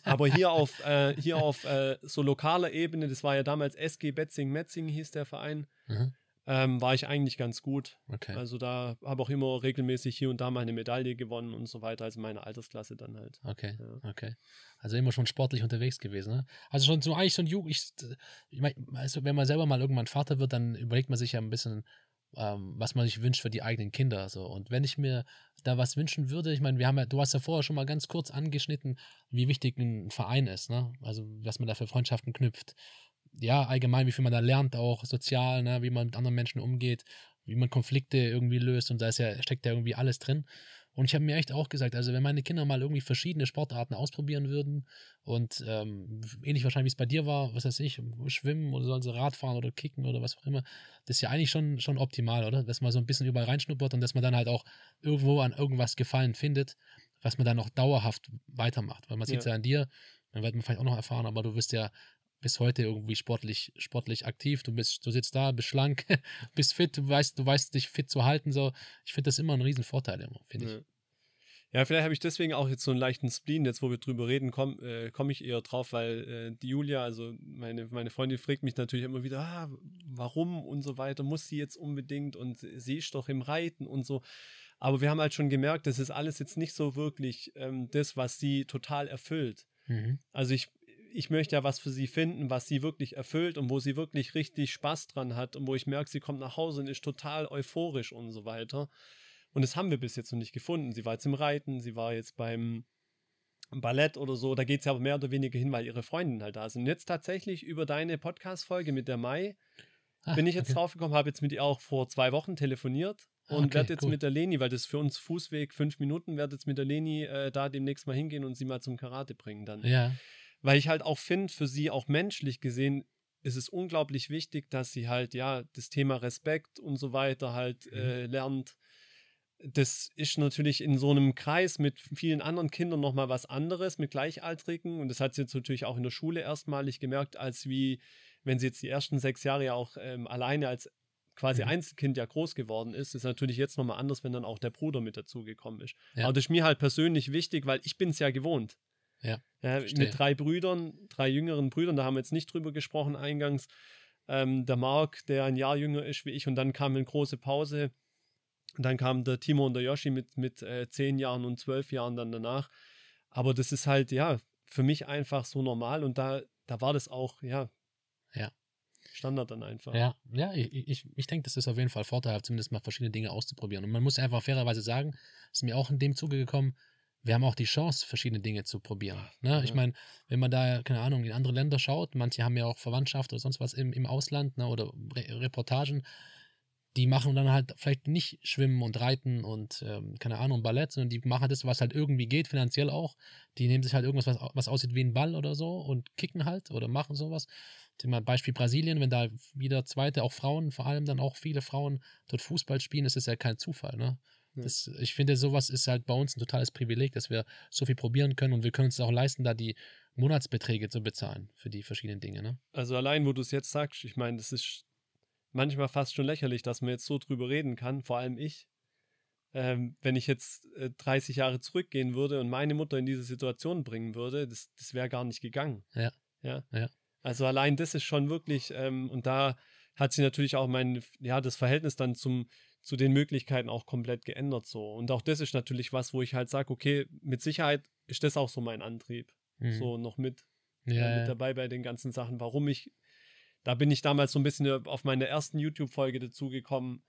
Aber hier [LAUGHS] auf, äh, hier auf äh, so lokaler Ebene, das war ja damals SG Betzing-Metzing hieß der Verein, Mhm. Ähm, war ich eigentlich ganz gut. Okay. Also da habe auch immer regelmäßig hier und da mal eine Medaille gewonnen und so weiter, also meine Altersklasse dann halt. Okay, Ja. okay. Also immer schon sportlich unterwegs gewesen, ne? Also schon so eigentlich so ein Jugend. Ich, ich meine, also wenn man selber mal irgendwann Vater wird, dann überlegt man sich ja ein bisschen, ähm, was man sich wünscht für die eigenen Kinder. So. Und wenn ich mir da was wünschen würde, ich meine, wir haben ja, du hast ja vorher schon mal ganz kurz angeschnitten, wie wichtig ein Verein ist, ne? Also was man da für Freundschaften knüpft. Ja, allgemein, wie viel man da lernt, auch sozial, ne? wie man mit anderen Menschen umgeht, wie man Konflikte irgendwie löst und da ist ja, steckt ja irgendwie alles drin. Und ich habe mir echt auch gesagt, also wenn meine Kinder mal irgendwie verschiedene Sportarten ausprobieren würden und ähm, ähnlich wahrscheinlich wie es bei dir war, was weiß ich, schwimmen oder sollen sie Radfahren oder kicken oder was auch immer, das ist ja eigentlich schon, schon optimal, oder? Dass man so ein bisschen überall reinschnuppert und dass man dann halt auch irgendwo an irgendwas Gefallen findet, was man dann auch dauerhaft weitermacht. Weil man sieht es Ja. ja an dir, dann wird man vielleicht auch noch erfahren, aber du wirst ja bis heute irgendwie sportlich, sportlich aktiv. Du bist, du sitzt da, bist schlank, [LAUGHS] bist fit, du weißt, du weißt dich fit zu halten. So, ich finde das immer ein Riesenvorteil, immer, finde ich. Ja. Ja, vielleicht habe ich deswegen auch jetzt so einen leichten Spleen. Jetzt, wo wir drüber reden, komme äh, komm ich eher drauf, weil äh, die Julia, also meine, meine Freundin, fragt mich natürlich immer wieder, ah, warum und so weiter, muss sie jetzt unbedingt und sie ist doch im Reiten und so. Aber wir haben halt schon gemerkt, das ist alles jetzt nicht so wirklich ähm, das, was sie total erfüllt. Mhm. Also ich, ich möchte ja was für sie finden, was sie wirklich erfüllt und wo sie wirklich richtig Spaß dran hat und wo ich merke, sie kommt nach Hause und ist total euphorisch und so weiter. Und das haben wir bis jetzt noch nicht gefunden. Sie war jetzt im Reiten, sie war jetzt beim Ballett oder so. Da geht es ja aber mehr oder weniger hin, weil ihre Freundinnen halt da sind. Und jetzt tatsächlich über deine Podcast-Folge mit der Mai Ah, bin ich jetzt okay. draufgekommen, habe jetzt mit ihr auch vor zwei Wochen telefoniert Ah, und okay, werde jetzt cool. mit der Leni, weil das ist für uns Fußweg fünf Minuten, werde jetzt mit der Leni äh, da demnächst mal hingehen und sie mal zum Karate bringen dann. Ja, Weil ich halt auch finde, für sie auch menschlich gesehen, ist es unglaublich wichtig, dass sie halt, ja, das Thema Respekt und so weiter halt Mhm. äh, lernt. Das ist natürlich in so einem Kreis mit vielen anderen Kindern nochmal was anderes, mit Gleichaltrigen. Und das hat sie jetzt natürlich auch in der Schule erstmalig gemerkt, als wie, wenn sie jetzt die ersten sechs Jahre ja auch ähm, alleine als quasi Mhm. Einzelkind ja groß geworden ist, ist natürlich jetzt nochmal anders, wenn dann auch der Bruder mit dazugekommen ist. Ja. Aber das ist mir halt persönlich wichtig, weil ich bin es ja gewohnt. Ja, Ja, mit drei Brüdern, drei jüngeren Brüdern, da haben wir jetzt nicht drüber gesprochen eingangs. Ähm, der Marc, der ein Jahr jünger ist wie ich, und dann kam eine große Pause. Und dann kam der Timo und der Yoshi mit, mit äh, zehn Jahren und zwölf Jahren dann danach. Aber das ist halt, ja, für mich einfach so normal und da, da war das auch, ja, Ja. Standard dann einfach. Ja, ja, ich, ich, ich denke, das ist auf jeden Fall vorteilhaft, zumindest mal verschiedene Dinge auszuprobieren. Und man muss einfach fairerweise sagen, ist mir auch in dem Zuge gekommen, wir haben auch die Chance, verschiedene Dinge zu probieren. Ne? Ich meine, wenn man da, keine Ahnung, in andere Länder schaut, manche haben ja auch Verwandtschaft oder sonst was im, im Ausland ne? oder Re Reportagen, die machen dann halt vielleicht nicht Schwimmen und Reiten und, ähm, keine Ahnung, Ballett, sondern die machen das, was halt irgendwie geht, finanziell auch. Die nehmen sich halt irgendwas, was, was aussieht wie ein Ball oder so und kicken halt oder machen sowas. Beispiel Brasilien, wenn da wieder zweite, auch Frauen, vor allem dann auch viele Frauen dort Fußball spielen, ist es ja kein Zufall, ne? Ja. Das, ich finde, sowas ist halt bei uns ein totales Privileg, dass wir so viel probieren können und wir können uns auch leisten, da die Monatsbeträge zu bezahlen für die verschiedenen Dinge, ne? Also allein, wo du es jetzt sagst, ich meine, das ist manchmal fast schon lächerlich, dass man jetzt so drüber reden kann, vor allem ich. Ähm, wenn ich jetzt äh, 30 Jahre zurückgehen würde und meine Mutter in diese Situation bringen würde, das, das wäre gar nicht gegangen. Ja. Ja. Ja. Also allein das ist schon wirklich, ähm, und da hat sich natürlich auch mein, ja, das Verhältnis dann zum, zu den Möglichkeiten auch komplett geändert so. Und auch das ist natürlich was, wo ich halt sage, okay, mit Sicherheit ist das auch so mein Antrieb. Mhm. So noch mit ja, äh, ja, mit dabei bei den ganzen Sachen. Warum ich, da bin ich damals so ein bisschen auf meine ersten YouTube-Folge dazugekommen,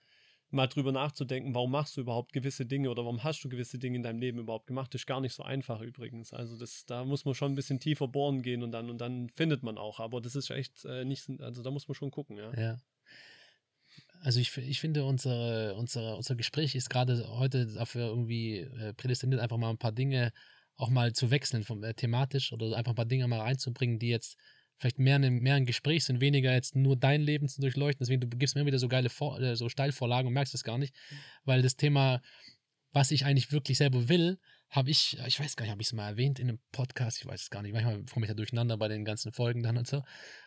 mal drüber nachzudenken, warum machst du überhaupt gewisse Dinge oder warum hast du gewisse Dinge in deinem Leben überhaupt gemacht. Das ist gar nicht so einfach übrigens. Also das, da muss man schon ein bisschen tiefer bohren gehen und dann, und dann findet man auch. Aber das ist echt äh, nicht, also da muss man schon gucken, ja. Ja. Also ich, ich finde, unsere, unsere, unser Gespräch ist gerade heute dafür irgendwie äh, prädestiniert, einfach mal ein paar Dinge auch mal zu wechseln vom, äh, thematisch oder einfach ein paar Dinge mal reinzubringen, die jetzt vielleicht mehr, mehr ein Gespräch sind, weniger jetzt nur dein Leben zu durchleuchten. Deswegen, du gibst mir wieder so geile Vor äh, so Steilvorlagen und merkst es gar nicht, weil das Thema, was ich eigentlich wirklich selber will, habe ich, ich weiß gar nicht, habe ich es mal erwähnt in einem Podcast, ich weiß es gar nicht, manchmal komme ich da durcheinander bei den ganzen Folgen dann und so,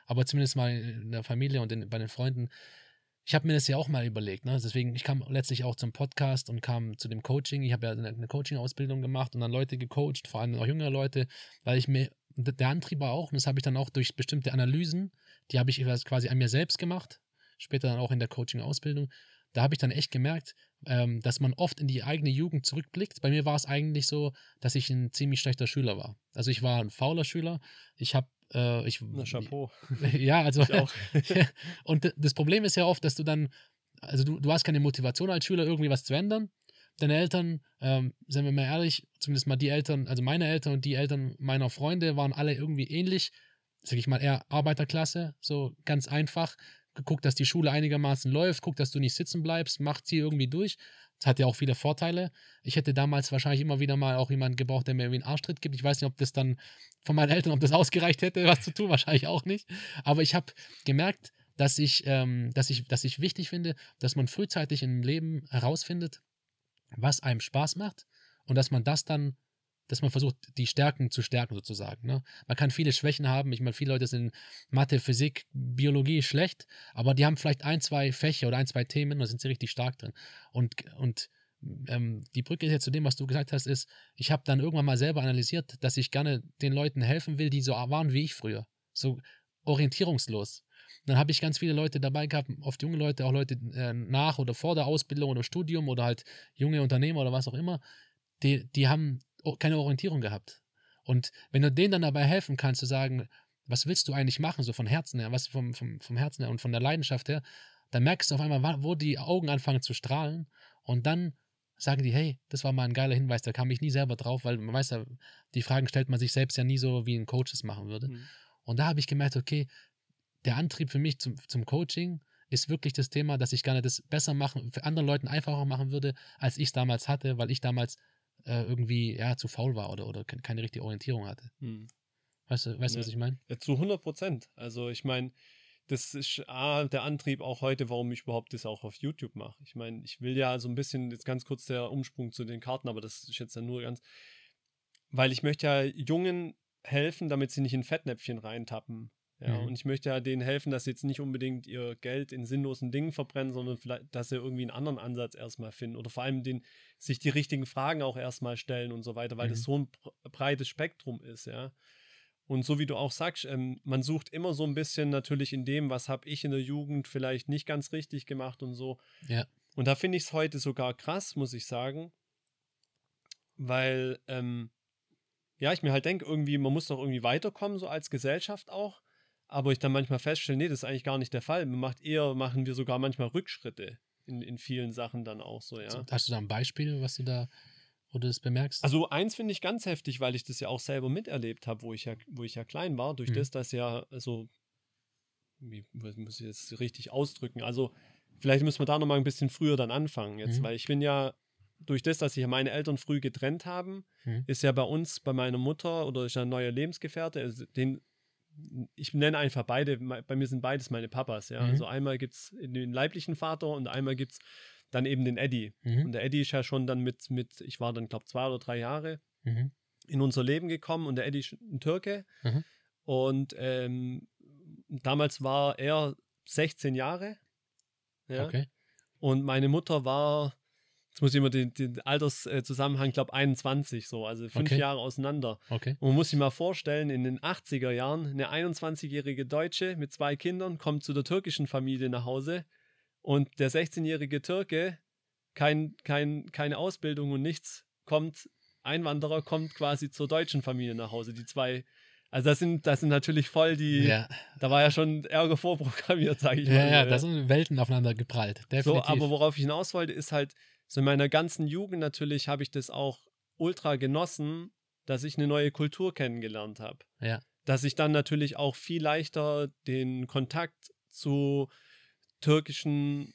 aber zumindest mal in der Familie und in, bei den Freunden, ich habe mir das ja auch mal überlegt. Ne? Deswegen, ich kam letztlich auch zum Podcast und kam zu dem Coaching. Ich habe ja eine, eine Coaching-Ausbildung gemacht und dann Leute gecoacht, vor allem auch jüngere Leute, weil ich mir, der Antrieb war auch, und das habe ich dann auch durch bestimmte Analysen, die habe ich quasi an mir selbst gemacht, später dann auch in der Coaching-Ausbildung. Da habe ich dann echt gemerkt, ähm, dass man oft in die eigene Jugend zurückblickt. Bei mir war es eigentlich so, dass ich ein ziemlich schlechter Schüler war. Also ich war ein fauler Schüler. Ich habe äh, ich, Na, Chapeau. [LAUGHS] Ja, also. auch. [LAUGHS] und das Problem ist ja oft, dass du dann, also du, du hast keine Motivation als Schüler, irgendwie was zu ändern. Deine Eltern, ähm, seien wir mal ehrlich, zumindest mal die Eltern, also meine Eltern und die Eltern meiner Freunde waren alle irgendwie ähnlich, sag ich mal, eher Arbeiterklasse, so ganz einfach. Guck, dass die Schule einigermaßen läuft, guck, dass du nicht sitzen bleibst, macht sie irgendwie durch. Das hat ja auch viele Vorteile. Ich hätte damals wahrscheinlich immer wieder mal auch jemanden gebraucht, der mir irgendwie einen Arschtritt gibt. Ich weiß nicht, ob das dann von meinen Eltern, ob das ausgereicht hätte, was zu tun, [LAUGHS] wahrscheinlich auch nicht. Aber ich habe gemerkt, dass ich, ähm, dass, ich, dass ich wichtig finde, dass man frühzeitig im Leben herausfindet, was einem Spaß macht und dass man das dann dass man versucht, die Stärken zu stärken sozusagen. Ne? Man kann viele Schwächen haben. Ich meine, viele Leute sind Mathe, Physik, Biologie schlecht, aber die haben vielleicht ein, zwei Fächer oder ein, zwei Themen und sind sie richtig stark drin. Und, und ähm, die Brücke jetzt zu dem, was du gesagt hast, ist, ich habe dann irgendwann mal selber analysiert, dass ich gerne den Leuten helfen will, die so waren wie ich früher. So orientierungslos. Dann habe ich ganz viele Leute dabei gehabt, oft junge Leute, auch Leute äh, nach oder vor der Ausbildung oder Studium oder halt junge Unternehmer oder was auch immer, die, die haben keine Orientierung gehabt. Und wenn du denen dann dabei helfen kannst, zu sagen, was willst du eigentlich machen, so von Herzen her, was vom, vom, vom Herzen her und von der Leidenschaft her, dann merkst du auf einmal, wo die Augen anfangen zu strahlen und dann sagen die, hey, das war mal ein geiler Hinweis, da kam ich nie selber drauf, weil man weiß ja, die Fragen stellt man sich selbst ja nie so, wie ein Coach es machen würde. Mhm. Und da habe ich gemerkt, okay, der Antrieb für mich zum, zum Coaching ist wirklich das Thema, dass ich gerne das besser machen, für andere Leuten einfacher machen würde, als ich es damals hatte, weil ich damals äh, irgendwie ja, zu faul war oder, oder keine richtige Orientierung hatte. Hm. Weißt du, weißt ja. was ich meine? Ja, zu 100 Prozent. Also ich meine, das ist A, der Antrieb auch heute, warum ich überhaupt das auch auf YouTube mache. Ich meine, ich will ja so ein bisschen, jetzt ganz kurz der Umsprung zu den Karten, aber das ist jetzt ja nur ganz, weil ich möchte ja Jungen helfen, damit sie nicht in Fettnäpfchen reintappen. Ja, mhm. und ich möchte ja denen helfen, dass sie jetzt nicht unbedingt ihr Geld in sinnlosen Dingen verbrennen, sondern vielleicht, dass sie irgendwie einen anderen Ansatz erstmal finden oder vor allem den, sich die richtigen Fragen auch erstmal stellen und so weiter, weil mhm. das so ein breites Spektrum ist, ja. Und so wie du auch sagst, ähm, man sucht immer so ein bisschen natürlich in dem, was habe ich in der Jugend vielleicht nicht ganz richtig gemacht und so. Ja. Und da finde ich es heute sogar krass, muss ich sagen, weil, ähm, ja, ich mir halt denke, irgendwie, man muss doch irgendwie weiterkommen, so als Gesellschaft auch aber ich dann manchmal feststelle, nee, das ist eigentlich gar nicht der Fall. Man macht eher, machen wir sogar manchmal Rückschritte in, in vielen Sachen dann auch so, ja. Hast du da ein Beispiel, was du da, wo du das bemerkst? Also eins finde ich ganz heftig, weil ich das ja auch selber miterlebt habe, wo ich ja, wo ich ja klein war, durch mhm. das, dass ja, also, wie muss ich jetzt richtig ausdrücken? Also, vielleicht müssen wir da nochmal ein bisschen früher dann anfangen jetzt, mhm. weil ich bin ja durch das, dass sich ja meine Eltern früh getrennt haben, mhm. ist ja bei uns, bei meiner Mutter oder ist ja ein neuer Lebensgefährte, also den ich nenne einfach beide, bei mir sind beides meine Papas, ja. Mhm. Also einmal gibt es den leiblichen Vater und einmal gibt es dann eben den Eddie. Mhm. Und der Eddie ist ja schon dann mit, mit ich war dann, glaube zwei oder drei Jahre mhm. in unser Leben gekommen und der Eddie ist ein Türke. Mhm. Und ähm, damals war er 16 Jahre. Ja. Okay. Und meine Mutter war Jetzt muss ich immer den, den Alterszusammenhang, glaube 21 so, also fünf okay. Jahre auseinander. Okay. Und man muss sich mal vorstellen, in den 80er Jahren, eine 21-jährige Deutsche mit zwei Kindern kommt zu der türkischen Familie nach Hause und der 16-jährige Türke, kein, kein, keine Ausbildung und nichts, kommt, Einwanderer kommt quasi zur deutschen Familie nach Hause. Die zwei also das sind, das sind natürlich voll die, ja. da war ja schon Ärger vorprogrammiert, sage ich ja, mal. Ja, da sind Welten aufeinander geprallt. Definitiv. So, aber worauf ich hinaus wollte, ist halt, so in meiner ganzen Jugend natürlich habe ich das auch ultra genossen, dass ich eine neue Kultur kennengelernt habe. Ja. Dass ich dann natürlich auch viel leichter den Kontakt zu türkischen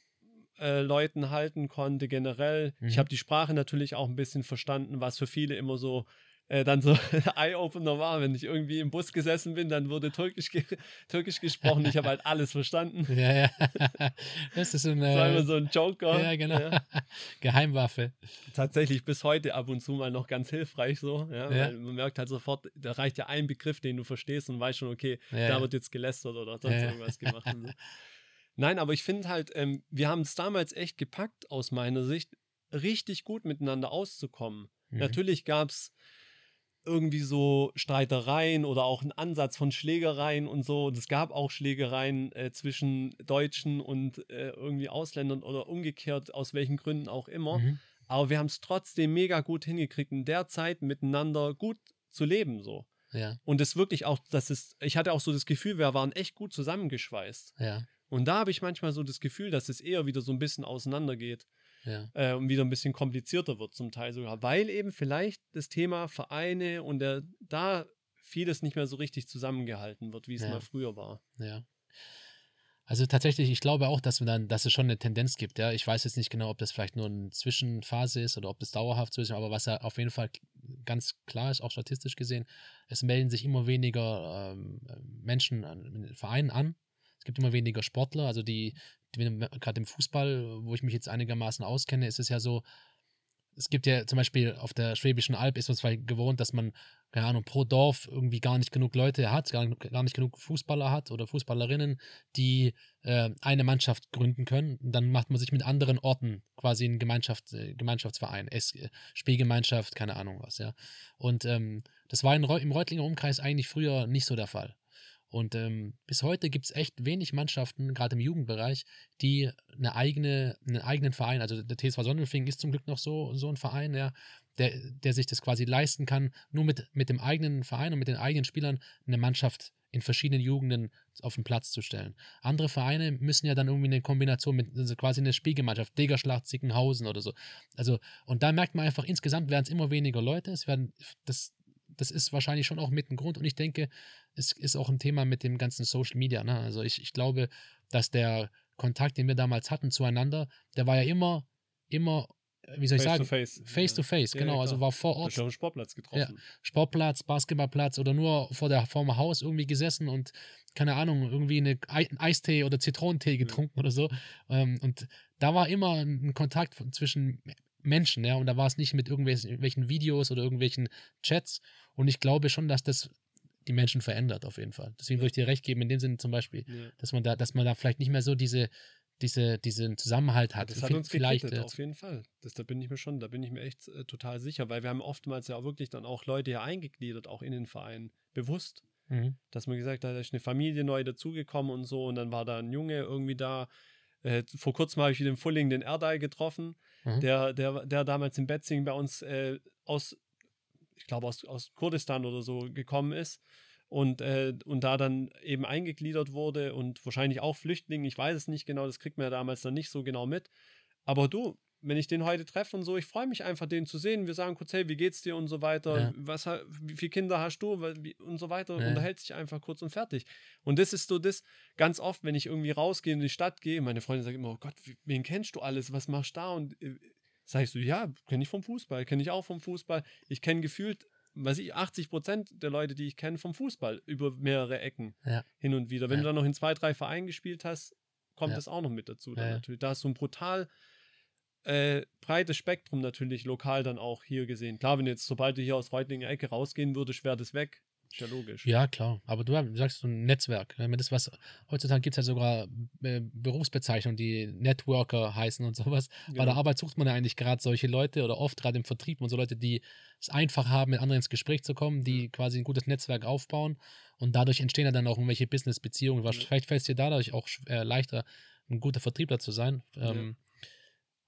äh, Leuten halten konnte generell. Mhm. Ich habe die Sprache natürlich auch ein bisschen verstanden, was für viele immer so äh, dann so [LAUGHS] Eye-Opener war, wenn ich irgendwie im Bus gesessen bin, dann wurde Türkisch, ge [LAUGHS] Türkisch gesprochen. Ich habe halt alles verstanden. Ja, ja. [LAUGHS] Das ist ein, äh, so ein Joker. ja, genau. Ja. Geheimwaffe. Tatsächlich bis heute ab und zu mal noch ganz hilfreich so. Ja, Ja. Weil man merkt halt sofort, da reicht ja ein Begriff, den du verstehst und weißt schon, okay, da wird jetzt gelästert oder sonst irgendwas gemacht. So. Nein, aber ich finde halt, ähm, wir haben es damals echt gepackt, aus meiner Sicht, richtig gut miteinander auszukommen. Mhm. Natürlich gab es irgendwie so Streitereien oder auch einen Ansatz von Schlägereien und so. Und es gab auch Schlägereien äh, zwischen Deutschen und äh, irgendwie Ausländern oder umgekehrt, aus welchen Gründen auch immer. Mhm. Aber wir haben es trotzdem mega gut hingekriegt, in der Zeit miteinander gut zu leben so. Ja, Und es wirklich auch, das ist, ich hatte auch so das Gefühl, wir waren echt gut zusammengeschweißt. ja, Und da habe ich manchmal so das Gefühl, dass es eher wieder so ein bisschen auseinandergeht ja. äh, und wieder ein bisschen komplizierter wird zum Teil sogar, weil eben vielleicht das Thema Vereine und der, da vieles nicht mehr so richtig zusammengehalten wird, wie es Ja. mal früher war. Ja. Also tatsächlich, ich glaube auch, dass wir dann, dass es schon eine Tendenz gibt, ja. Ich weiß jetzt nicht genau, ob das vielleicht nur eine Zwischenphase ist oder ob das dauerhaft so ist, aber was ja auf jeden Fall ganz klar ist, auch statistisch gesehen, es melden sich immer weniger ähm, Menschen an in den Vereinen an. Es gibt immer weniger Sportler, also die, die gerade im Fußball, wo ich mich jetzt einigermaßen auskenne, ist es ja so, es gibt ja zum Beispiel auf der Schwäbischen Alb ist man zwar gewohnt, dass man, keine Ahnung, pro Dorf irgendwie gar nicht genug Leute hat, gar, gar nicht genug Fußballer hat oder Fußballerinnen, die äh, eine Mannschaft gründen können. Und dann macht man sich mit anderen Orten quasi einen Gemeinschaft, äh, Gemeinschaftsverein, es, äh, Spielgemeinschaft, keine Ahnung was, ja. Und ähm, das war in, im Reutlinger Umkreis eigentlich früher nicht so der Fall. Und ähm, bis heute gibt es echt wenig Mannschaften, gerade im Jugendbereich, die eine eigene, einen eigenen Verein, also der TSV Sonnenfing ist zum Glück noch so, so ein Verein, ja, der, der sich das quasi leisten kann, nur mit, mit dem eigenen Verein und mit den eigenen Spielern eine Mannschaft in verschiedenen Jugenden auf den Platz zu stellen. Andere Vereine müssen ja dann irgendwie eine Kombination mit, also quasi eine Spielgemeinschaft, Degerschlacht, Zickenhausen oder so. Also, und da merkt man einfach, insgesamt werden es immer weniger Leute, es werden, das, das ist wahrscheinlich schon auch mit ein Grund und ich denke, es ist auch ein Thema mit dem ganzen Social Media. Ne? Also ich, ich glaube, dass der Kontakt, den wir damals hatten zueinander, der war ja immer, immer, wie soll ich Face sagen, to face. face to face, Ja, genau. ja, also war vor Ort ja auf dem Sportplatz getroffen. Sportplatz, Basketballplatz oder nur vor der vorm Haus irgendwie gesessen und keine Ahnung, irgendwie eine Eistee oder Zitronentee getrunken oder so. Ähm, und da war immer ein Kontakt zwischen Menschen, ja, und da war es nicht mit irgendwelchen Videos oder irgendwelchen Chats. Und ich glaube schon, dass das die Menschen verändert, auf jeden Fall. Deswegen würde ich dir recht geben, in dem Sinne zum Beispiel, Ja. dass man da, dass man da vielleicht nicht mehr so diese, diese, diesen Zusammenhalt hat. Das hat uns vielleicht gekittet, auf jeden Fall. Das, da bin ich mir schon, da bin ich mir echt äh, total sicher, weil wir haben oftmals ja auch wirklich dann auch Leute ja eingegliedert, auch in den Verein, bewusst. mhm. Dass man gesagt hat, da ist eine Familie neu dazugekommen und so und dann war da ein Junge irgendwie da. Äh, vor kurzem habe ich wieder im Fulling den Erdei getroffen, Mhm. der, der, der damals in Betzing bei uns äh, aus, ich glaube aus, aus Kurdistan oder so gekommen ist und, äh, und da dann eben eingegliedert wurde und wahrscheinlich auch Flüchtling, ich weiß es nicht genau, das kriegt man ja damals dann nicht so genau mit. Aber du, wenn ich den heute treffe und so, ich freue mich einfach, den zu sehen. Wir sagen kurz, hey, wie geht's dir und so weiter. Ja. Was, wie viele Kinder hast du und so weiter. Ja. Unterhält sich einfach kurz und fertig. Und das ist so das, ganz oft, wenn ich irgendwie rausgehe in die Stadt gehe, meine Freundin sagt immer, oh Gott, wen kennst du alles? Was machst du da? Und äh, sag ich so, ja, kenne ich vom Fußball, kenne ich auch vom Fußball. Ich kenne gefühlt, weiß ich, 80 Prozent der Leute, die ich kenne, vom Fußball über mehrere Ecken Ja. hin und wieder. Wenn Ja. du dann noch in zwei, drei Vereinen gespielt hast, kommt Ja. das auch noch mit dazu. Dann natürlich. Da hast du ein brutal äh, breites Spektrum natürlich lokal dann auch hier gesehen. Klar, wenn jetzt, sobald du hier aus Reutlinger Ecke rausgehen würdest, wäre das weg. Ist ja logisch. Ja, klar. Aber du du sagst so ein Netzwerk. ne? Das, was heutzutage gibt es ja sogar äh, Berufsbezeichnungen, die Networker heißen und sowas. Bei der Genau. Arbeit sucht man ja eigentlich gerade solche Leute oder oft gerade im Vertrieb und so Leute, die es einfach haben, mit anderen ins Gespräch zu kommen, die quasi ein gutes Netzwerk aufbauen und dadurch entstehen ja dann auch irgendwelche Business-Beziehungen. Ja. Vielleicht fällt es dir dadurch auch äh, leichter, ein guter Vertriebler zu sein. Ähm,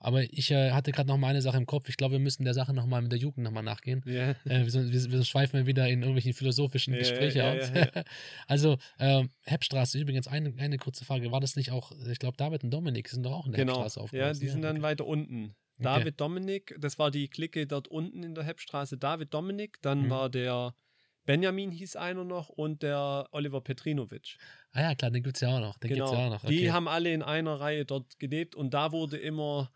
Aber ich äh, hatte gerade noch mal eine Sache im Kopf. Ich glaube, wir müssen der Sache noch mal mit der Jugend noch mal nachgehen. Ja. Äh, wir, wir, wir schweifen ja wieder in irgendwelchen philosophischen Ja, ja, Gespräche ja, aus. ja, ja. [LAUGHS] also, ähm, Heppstraße, übrigens eine, eine kurze Frage. War das nicht auch, ich glaube, David und Dominik sind doch auch in der Genau. Heppstraße Ja, aufgewachsen? die sind dann okay. weiter unten. Okay. David Dominik, das war die Clique dort unten in der Heppstraße. David Dominik, dann Mhm. war der Benjamin hieß einer noch und der Oliver Petrinovic. Ah ja, klar, den gibt es ja auch noch. Den Genau. gibt's ja auch noch. Die Okay. haben alle in einer Reihe dort gelebt und da wurde immer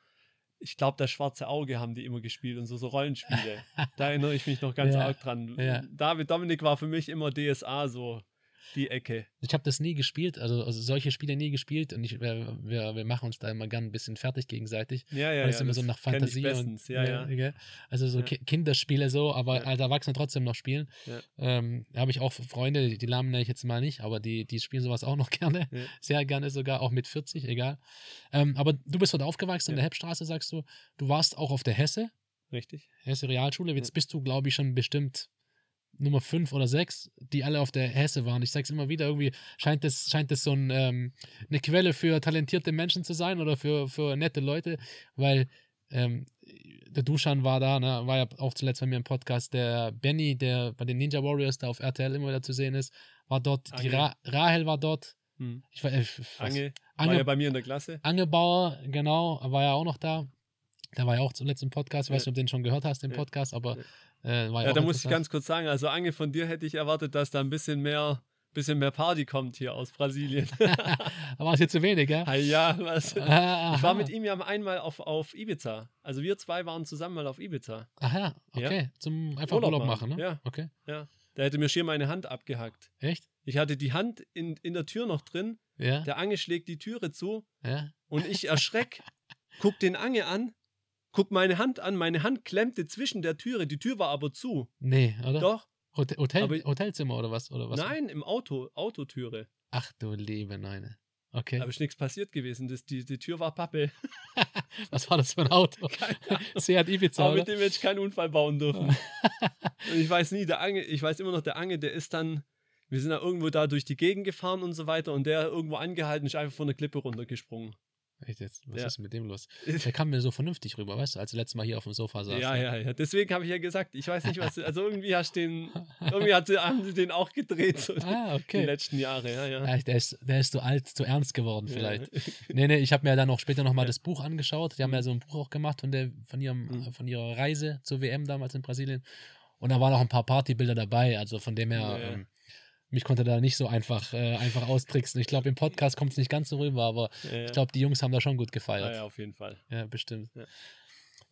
ich glaube, das schwarze Auge haben die immer gespielt und so, so Rollenspiele. da [LAUGHS] erinnere ich mich noch ganz Ja, arg dran. ja. David Dominik war für mich immer DSA so die Ecke. Ich habe das nie gespielt, also, also solche Spiele nie gespielt und ich, wir, wir, wir machen uns da immer gern ein bisschen fertig gegenseitig. Ja, ja, weil es ja. immer so nach Fantasie und. Ja, ja. gell? also so Ja. Ki Kinderspiele so, aber Ja. als Erwachsene trotzdem noch spielen. Ja. Ähm, habe ich auch Freunde, die, die Namen nenne ich jetzt mal nicht, aber die, die spielen sowas auch noch [LAUGHS] gerne, Ja. sehr gerne sogar, auch mit 40, egal. Ähm, aber du bist dort aufgewachsen in Ja. der Heppstraße, sagst du. Du warst auch auf der Hesse, Richtig. Hesse Realschule. Jetzt Ja. bist du, glaube ich, schon bestimmt Nummer 5 oder 6, die alle auf der Hesse waren. Ich sag's immer wieder, irgendwie scheint das, scheint das so ein, ähm, eine Quelle für talentierte Menschen zu sein oder für, für nette Leute, weil ähm, der Duschan war da, ne, war ja auch zuletzt bei mir im Podcast, der Benny, der bei den Ninja Warriors da auf RTL immer wieder zu sehen ist, war dort, die Ange. Ra Rahel war dort, Hm. ich war, äh, was? Ange, Ange- war ja bei mir in der Klasse. Angebauer, genau, war ja auch noch da. Der war ja auch zuletzt im Podcast. Ich weiß Ja. nicht, ob du den schon gehört hast, den Ja. Podcast, aber äh, ja, Ja, da muss ich ganz kurz sagen, also Ange, von dir hätte ich erwartet, dass da ein bisschen mehr, bisschen mehr Party kommt hier aus Brasilien. da war es jetzt zu wenig, ja? Ah, ja, was? Ah, Ich war mit ihm ja einmal auf, auf Ibiza. Also wir zwei waren zusammen mal auf Ibiza. Aha, Ja. okay. Zum einfach Urlaub, Urlaub machen, machen, ne? ja. Okay. Ja. Der hätte mir schier meine Hand abgehackt. Echt? Ich hatte die Hand in, in der Tür noch drin. Ja. Der Ange schlägt die Türe zu ja. und ich erschreck, guck den Ange an, guck meine Hand an. Meine Hand klemmte zwischen der Türe. Die Tür war aber zu. Nee, oder? Doch. Hotel, Hotel, Aber- Hotelzimmer oder was? Oder was? Nein, im Auto, Autotüre. Ach du liebe Neune. Okay. Da ist nichts passiert gewesen. Das, die, die Tür war Pappe. [LAUGHS] was war das für ein Auto? [LAUGHS] Seat [LAUGHS] Ibiza, Aber oder? mit dem hätte ich keinen Unfall bauen dürfen. und ich weiß nie, der Ange, ich weiß immer noch, der Ange, der ist dann, wir sind da irgendwo da durch die Gegend gefahren und so weiter und der irgendwo angehalten, ist einfach von der Klippe runtergesprungen. Echt jetzt? Was Ja. ist mit dem los? [LAUGHS] Der kam mir so vernünftig rüber, weißt du, als du letztes Mal hier auf dem Sofa saß. Ja, ja, ja. Deswegen habe ich ja gesagt, ich weiß nicht, was, also irgendwie hast du den, [LAUGHS] irgendwie hat, haben sie den auch gedreht, so Ah, die okay. letzten Jahre, ja, ja. Ja, der, ist, der ist zu alt, zu ernst geworden vielleicht. Ja. Nee, nee, ich habe mir dann auch später nochmal Ja. das Buch angeschaut. Die haben ja so ein Buch auch gemacht von, der, von, ihrem, Mhm. von ihrer Reise zur WM damals in Brasilien. Und da waren auch ein paar Partybilder dabei. Also von dem her, ja. ähm, mich konnte da nicht so einfach, äh, einfach austricksen. Ich glaube, im Podcast kommt es nicht ganz so rüber, aber Ja, ja. ich glaube, die Jungs haben da schon gut gefeiert. ja, auf jeden Fall. Ja, bestimmt. Ja.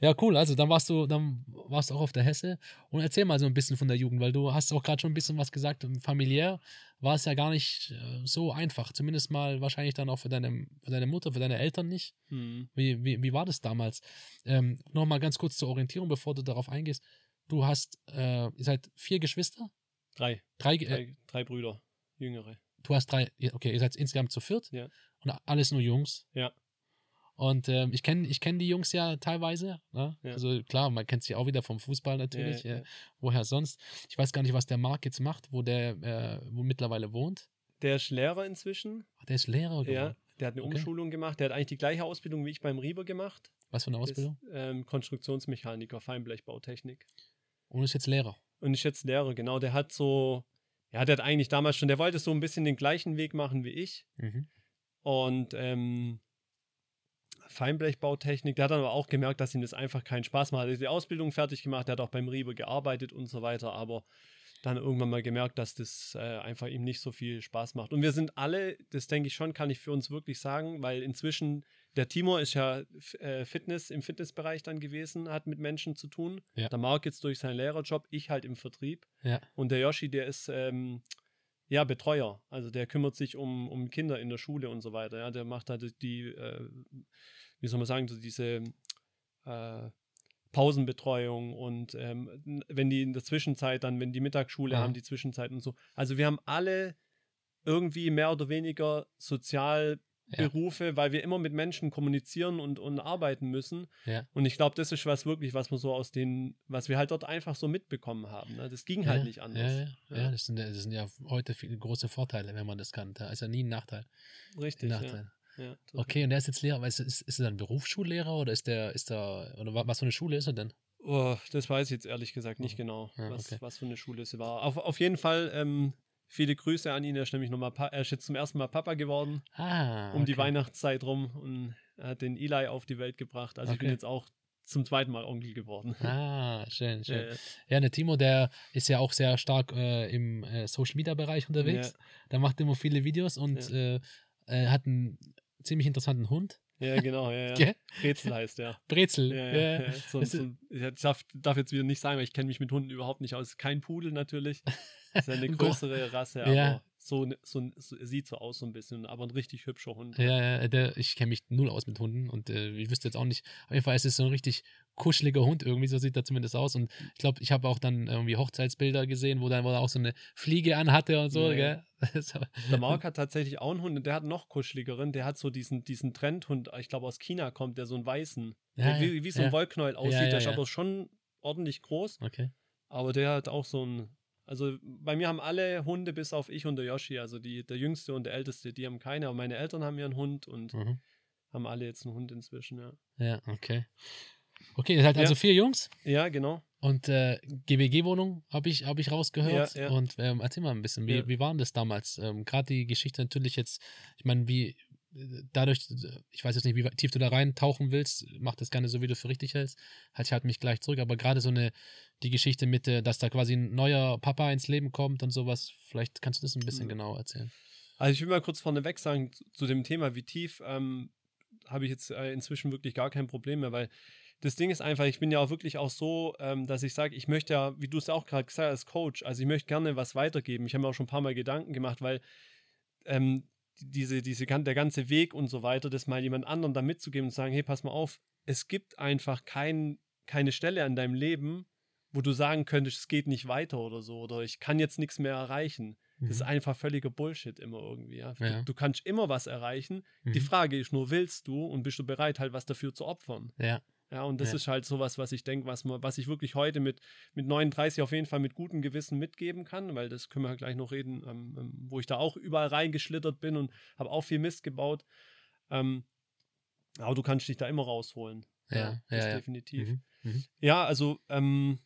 Ja. cool. Also dann warst du, dann warst du auch auf der Hesse. Und erzähl mal so ein bisschen von der Jugend, weil du hast auch gerade schon ein bisschen was gesagt. Familiär war es ja gar nicht äh, so einfach. Zumindest mal wahrscheinlich dann auch für deine, für deine Mutter, für deine Eltern nicht. Hm. Wie, wie, wie war das damals? Ähm, Nochmal ganz kurz zur Orientierung, bevor du darauf eingehst. Du hast, äh, ihr seid vier Geschwister? Drei, Drei, äh, drei, drei Brüder, jüngere. du hast drei, okay, ihr seid insgesamt zu viert? Ja. Und alles nur Jungs? Ja. Und ähm, ich kenne ich kenn die Jungs ja teilweise. Ne? Ja. Also klar, man kennt sie auch wieder vom Fußball natürlich. Ja, ja, äh. Woher sonst? Ich weiß gar nicht, was der Marc jetzt macht, wo der äh, wo mittlerweile wohnt. Der ist Lehrer inzwischen. Ach, Der ist Lehrer geworden. Ja, der hat eine Okay. Umschulung gemacht. Der hat eigentlich die gleiche Ausbildung wie ich beim Rieber gemacht. Was für eine Ausbildung? Ist, ähm, Konstruktionsmechaniker, Feinblechbautechnik. Und ist jetzt Lehrer. Und ist jetzt Lehrer, genau. Der hat so, ja, der hat eigentlich damals schon, der wollte so ein bisschen den gleichen Weg machen wie ich. Mhm. Und ähm, Feinblechbautechnik, der hat dann aber auch gemerkt, dass ihm das einfach keinen Spaß macht. Er hat die Ausbildung fertig gemacht, der hat auch beim Rieber gearbeitet und so weiter, aber dann irgendwann mal gemerkt, dass das äh, einfach ihm nicht so viel Spaß macht. Und wir sind alle, das denke ich schon, kann ich für uns wirklich sagen, weil inzwischen, der Timur ist ja äh, Fitness, im Fitnessbereich dann gewesen, hat mit Menschen zu tun. Ja. Der Marc jetzt durch seinen Lehrerjob, ich halt im Vertrieb. Ja. Und der Yoshi, der ist ähm, ja Betreuer. Also der kümmert sich um, um Kinder in der Schule und so weiter. Ja, der macht halt die, äh, wie soll man sagen, so diese äh, Pausenbetreuung und ähm, wenn die in der Zwischenzeit dann, wenn die Mittagsschule Ja. haben, die Zwischenzeit und so. Also wir haben alle irgendwie mehr oder weniger Sozialberufe, weil wir immer mit Menschen kommunizieren und, und arbeiten müssen. Ja. Und ich glaube, das ist was wirklich, was man so aus den, was wir halt dort einfach so mitbekommen haben. Ne? Das ging halt ja, nicht anders. Ja, ja, ja. Ja. das, sind, ja- das sind ja heute viele große Vorteile, wenn man das kann. Da ist ja nie ein Nachteil. Richtig. Ein Ja. Nachteil. Ja. Okay, und der ist jetzt Lehrer. Du, ist, ist er dann Berufsschullehrer oder ist der, ist der, oder wa- was für eine Schule ist er denn? Oh, das weiß ich jetzt ehrlich gesagt nicht genau, Ja, was, okay. was für eine Schule es war. Auf, auf jeden Fall ähm, viele Grüße an ihn. Er ist nämlich nochmal, Pa- er ist jetzt zum ersten Mal Papa geworden, Ah. um die okay. Weihnachtszeit rum und er hat den Eli auf die Welt gebracht. Also ich bin Okay. jetzt auch zum zweiten Mal Onkel geworden. Ah, schön, schön. Äh, Ja, der Timo, der ist ja auch sehr stark äh, im äh, Social Media Bereich unterwegs. Der macht immer viele Videos und äh, äh, hat einen ziemlich interessanten Hund. Ja, genau, ja, ja. [LAUGHS] Brezel heißt der. Brezel. Ja, Ja, ja, ja. ja. So, so, ich darf, darf jetzt wieder nicht sagen, weil ich kenne mich mit Hunden überhaupt nicht aus. Kein Pudel natürlich. [LAUGHS] Das ist ja eine [LAUGHS] Ein größere Rasse, Ja. aber so, ne- so, so sieht so aus so ein bisschen, aber ein richtig hübscher Hund. Ja, ja, der, ich kenne mich null aus mit Hunden und äh, ich wüsste jetzt auch nicht. Auf jeden Fall ist es so ein richtig kuscheliger Hund irgendwie, so sieht er zumindest aus. Und ich glaube, ich habe auch dann irgendwie Hochzeitsbilder gesehen, wo dann wo er auch so eine Fliege anhatte und so, Ja? [LAUGHS] So. Der Mark hat tatsächlich auch einen Hund und der hat noch kuscheligeren. Der hat so diesen, diesen Trendhund, ich glaube aus China kommt, der so einen weißen, Ja, wie, wie so ein ja. Wollknäuel aussieht. ja, der ist ja. aber schon ordentlich groß, Okay. aber der hat auch so ein. Also bei mir haben alle Hunde bis auf ich und der Yoshi, also die, der Jüngste und der Älteste, die haben keine, aber meine Eltern haben ja einen Hund und Mhm. haben alle jetzt einen Hund inzwischen, ja. Ja, okay. Okay, ihr seid also Ja. vier Jungs Ja, genau. und äh, GWG-Wohnung habe ich, hab ich rausgehört. Ja, ja. Und ähm, erzähl mal ein bisschen, wie, Ja. wie war denn das damals? Ähm, Gerade die Geschichte natürlich jetzt, ich meine, wie dadurch, ich weiß jetzt nicht, wie tief du da reintauchen willst, mach das gerne so, wie du für richtig hältst. Halt, ich halte mich gleich zurück, aber gerade so eine, die Geschichte mit, äh, dass da quasi ein neuer Papa ins Leben kommt und sowas, vielleicht kannst du das ein bisschen Mhm. genau erzählen. Also ich will mal kurz vorneweg sagen, zu, dem Thema, wie tief, ähm, habe ich jetzt äh, inzwischen wirklich gar kein Problem mehr, weil das Ding ist einfach, ich bin ja auch wirklich auch so, ähm, dass ich sage, ich möchte ja, wie du es auch gerade gesagt hast, als Coach, also ich möchte gerne was weitergeben. Ich habe mir auch schon ein paar Mal Gedanken gemacht, weil ähm, diese, diese, der ganze Weg und so weiter, das mal jemand anderen da mitzugeben und zu sagen, hey, pass mal auf, es gibt einfach kein, keine Stelle an deinem Leben, wo du sagen könntest, es geht nicht weiter oder so, oder ich kann jetzt nichts mehr erreichen. Das ist Mhm. einfach völliger Bullshit immer irgendwie. Ja. Ja. Du, du kannst immer was erreichen. Die Mhm. Frage ist nur, willst du und bist du bereit, halt was dafür zu opfern? Ja, Ja, und das Ja. ist halt sowas, was ich denke, was, man- was ich wirklich heute mit, mit 39 auf jeden Fall mit gutem Gewissen mitgeben kann, weil das können wir gleich noch reden, ähm, ähm, wo ich da auch überall reingeschlittert bin und habe auch viel Mist gebaut. Ähm, aber du kannst dich da immer rausholen. Ja, das ja, ja. definitiv. Mhm. Mhm. Ja, also ähm,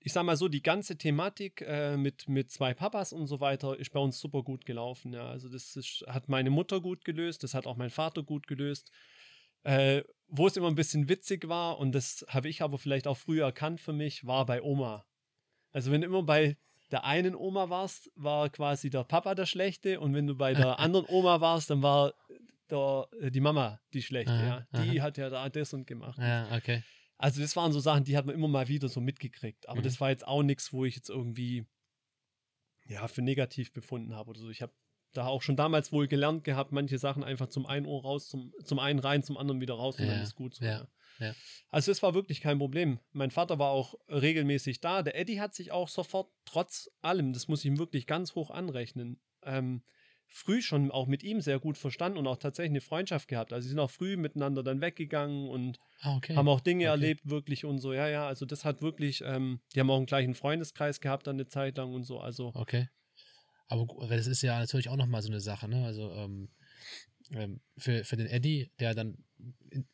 ich sag mal so, die ganze Thematik äh, mit, mit zwei Papas und so weiter ist bei uns super gut gelaufen. Ja. Also das ist, hat meine Mutter gut gelöst, das hat auch mein Vater gut gelöst. Äh, wo es immer ein bisschen witzig war, und das habe ich aber vielleicht auch früher erkannt für mich, war bei Oma. Also wenn du immer bei der einen Oma warst, war quasi der Papa der Schlechte und wenn du bei der [LAUGHS] anderen Oma warst, dann war der, äh, die Mama die Schlechte. Aha, ja. Die hat ja da das und gemacht. Ja, okay. Also das waren so Sachen, die hat man immer mal wieder so mitgekriegt. Aber Mhm. das war jetzt auch nichts, wo ich jetzt irgendwie ja für negativ befunden habe oder so. Ich habe da auch schon damals wohl gelernt gehabt, manche Sachen einfach zum einen Ohr raus, zum, zum einen rein, zum anderen wieder raus und Ja, dann ist gut so. ja, ja. Also es war wirklich kein Problem. Mein Vater war auch regelmäßig da. Der Eddie hat sich auch sofort, trotz allem, das muss ich ihm wirklich ganz hoch anrechnen, ähm, früh schon auch mit ihm sehr gut verstanden und auch tatsächlich eine Freundschaft gehabt. Also sie sind auch früh miteinander dann weggegangen und Ah, okay. haben auch Dinge Okay. erlebt, wirklich und so. Ja, ja, also das hat wirklich, ähm, die haben auch einen gleichen Freundeskreis gehabt dann eine Zeit lang und so. Also Okay. Aber das ist ja natürlich auch nochmal so eine Sache, ne? Also ähm, ähm, für, für den Eddie, der dann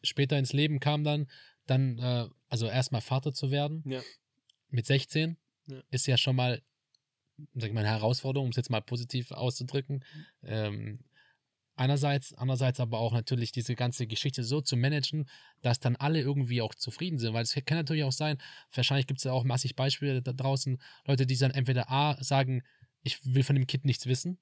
später ins Leben kam, dann, dann, äh, also erstmal Vater zu werden Ja. mit 16, Ja. ist ja schon mal, sag ich mal, eine Herausforderung, um es jetzt mal positiv auszudrücken. Ähm, einerseits, andererseits aber auch natürlich diese ganze Geschichte so zu managen, dass dann alle irgendwie auch zufrieden sind, weil es kann natürlich auch sein, wahrscheinlich gibt es ja auch massig Beispiele da draußen, Leute, die dann entweder A sagen, ich will von dem Kind nichts wissen,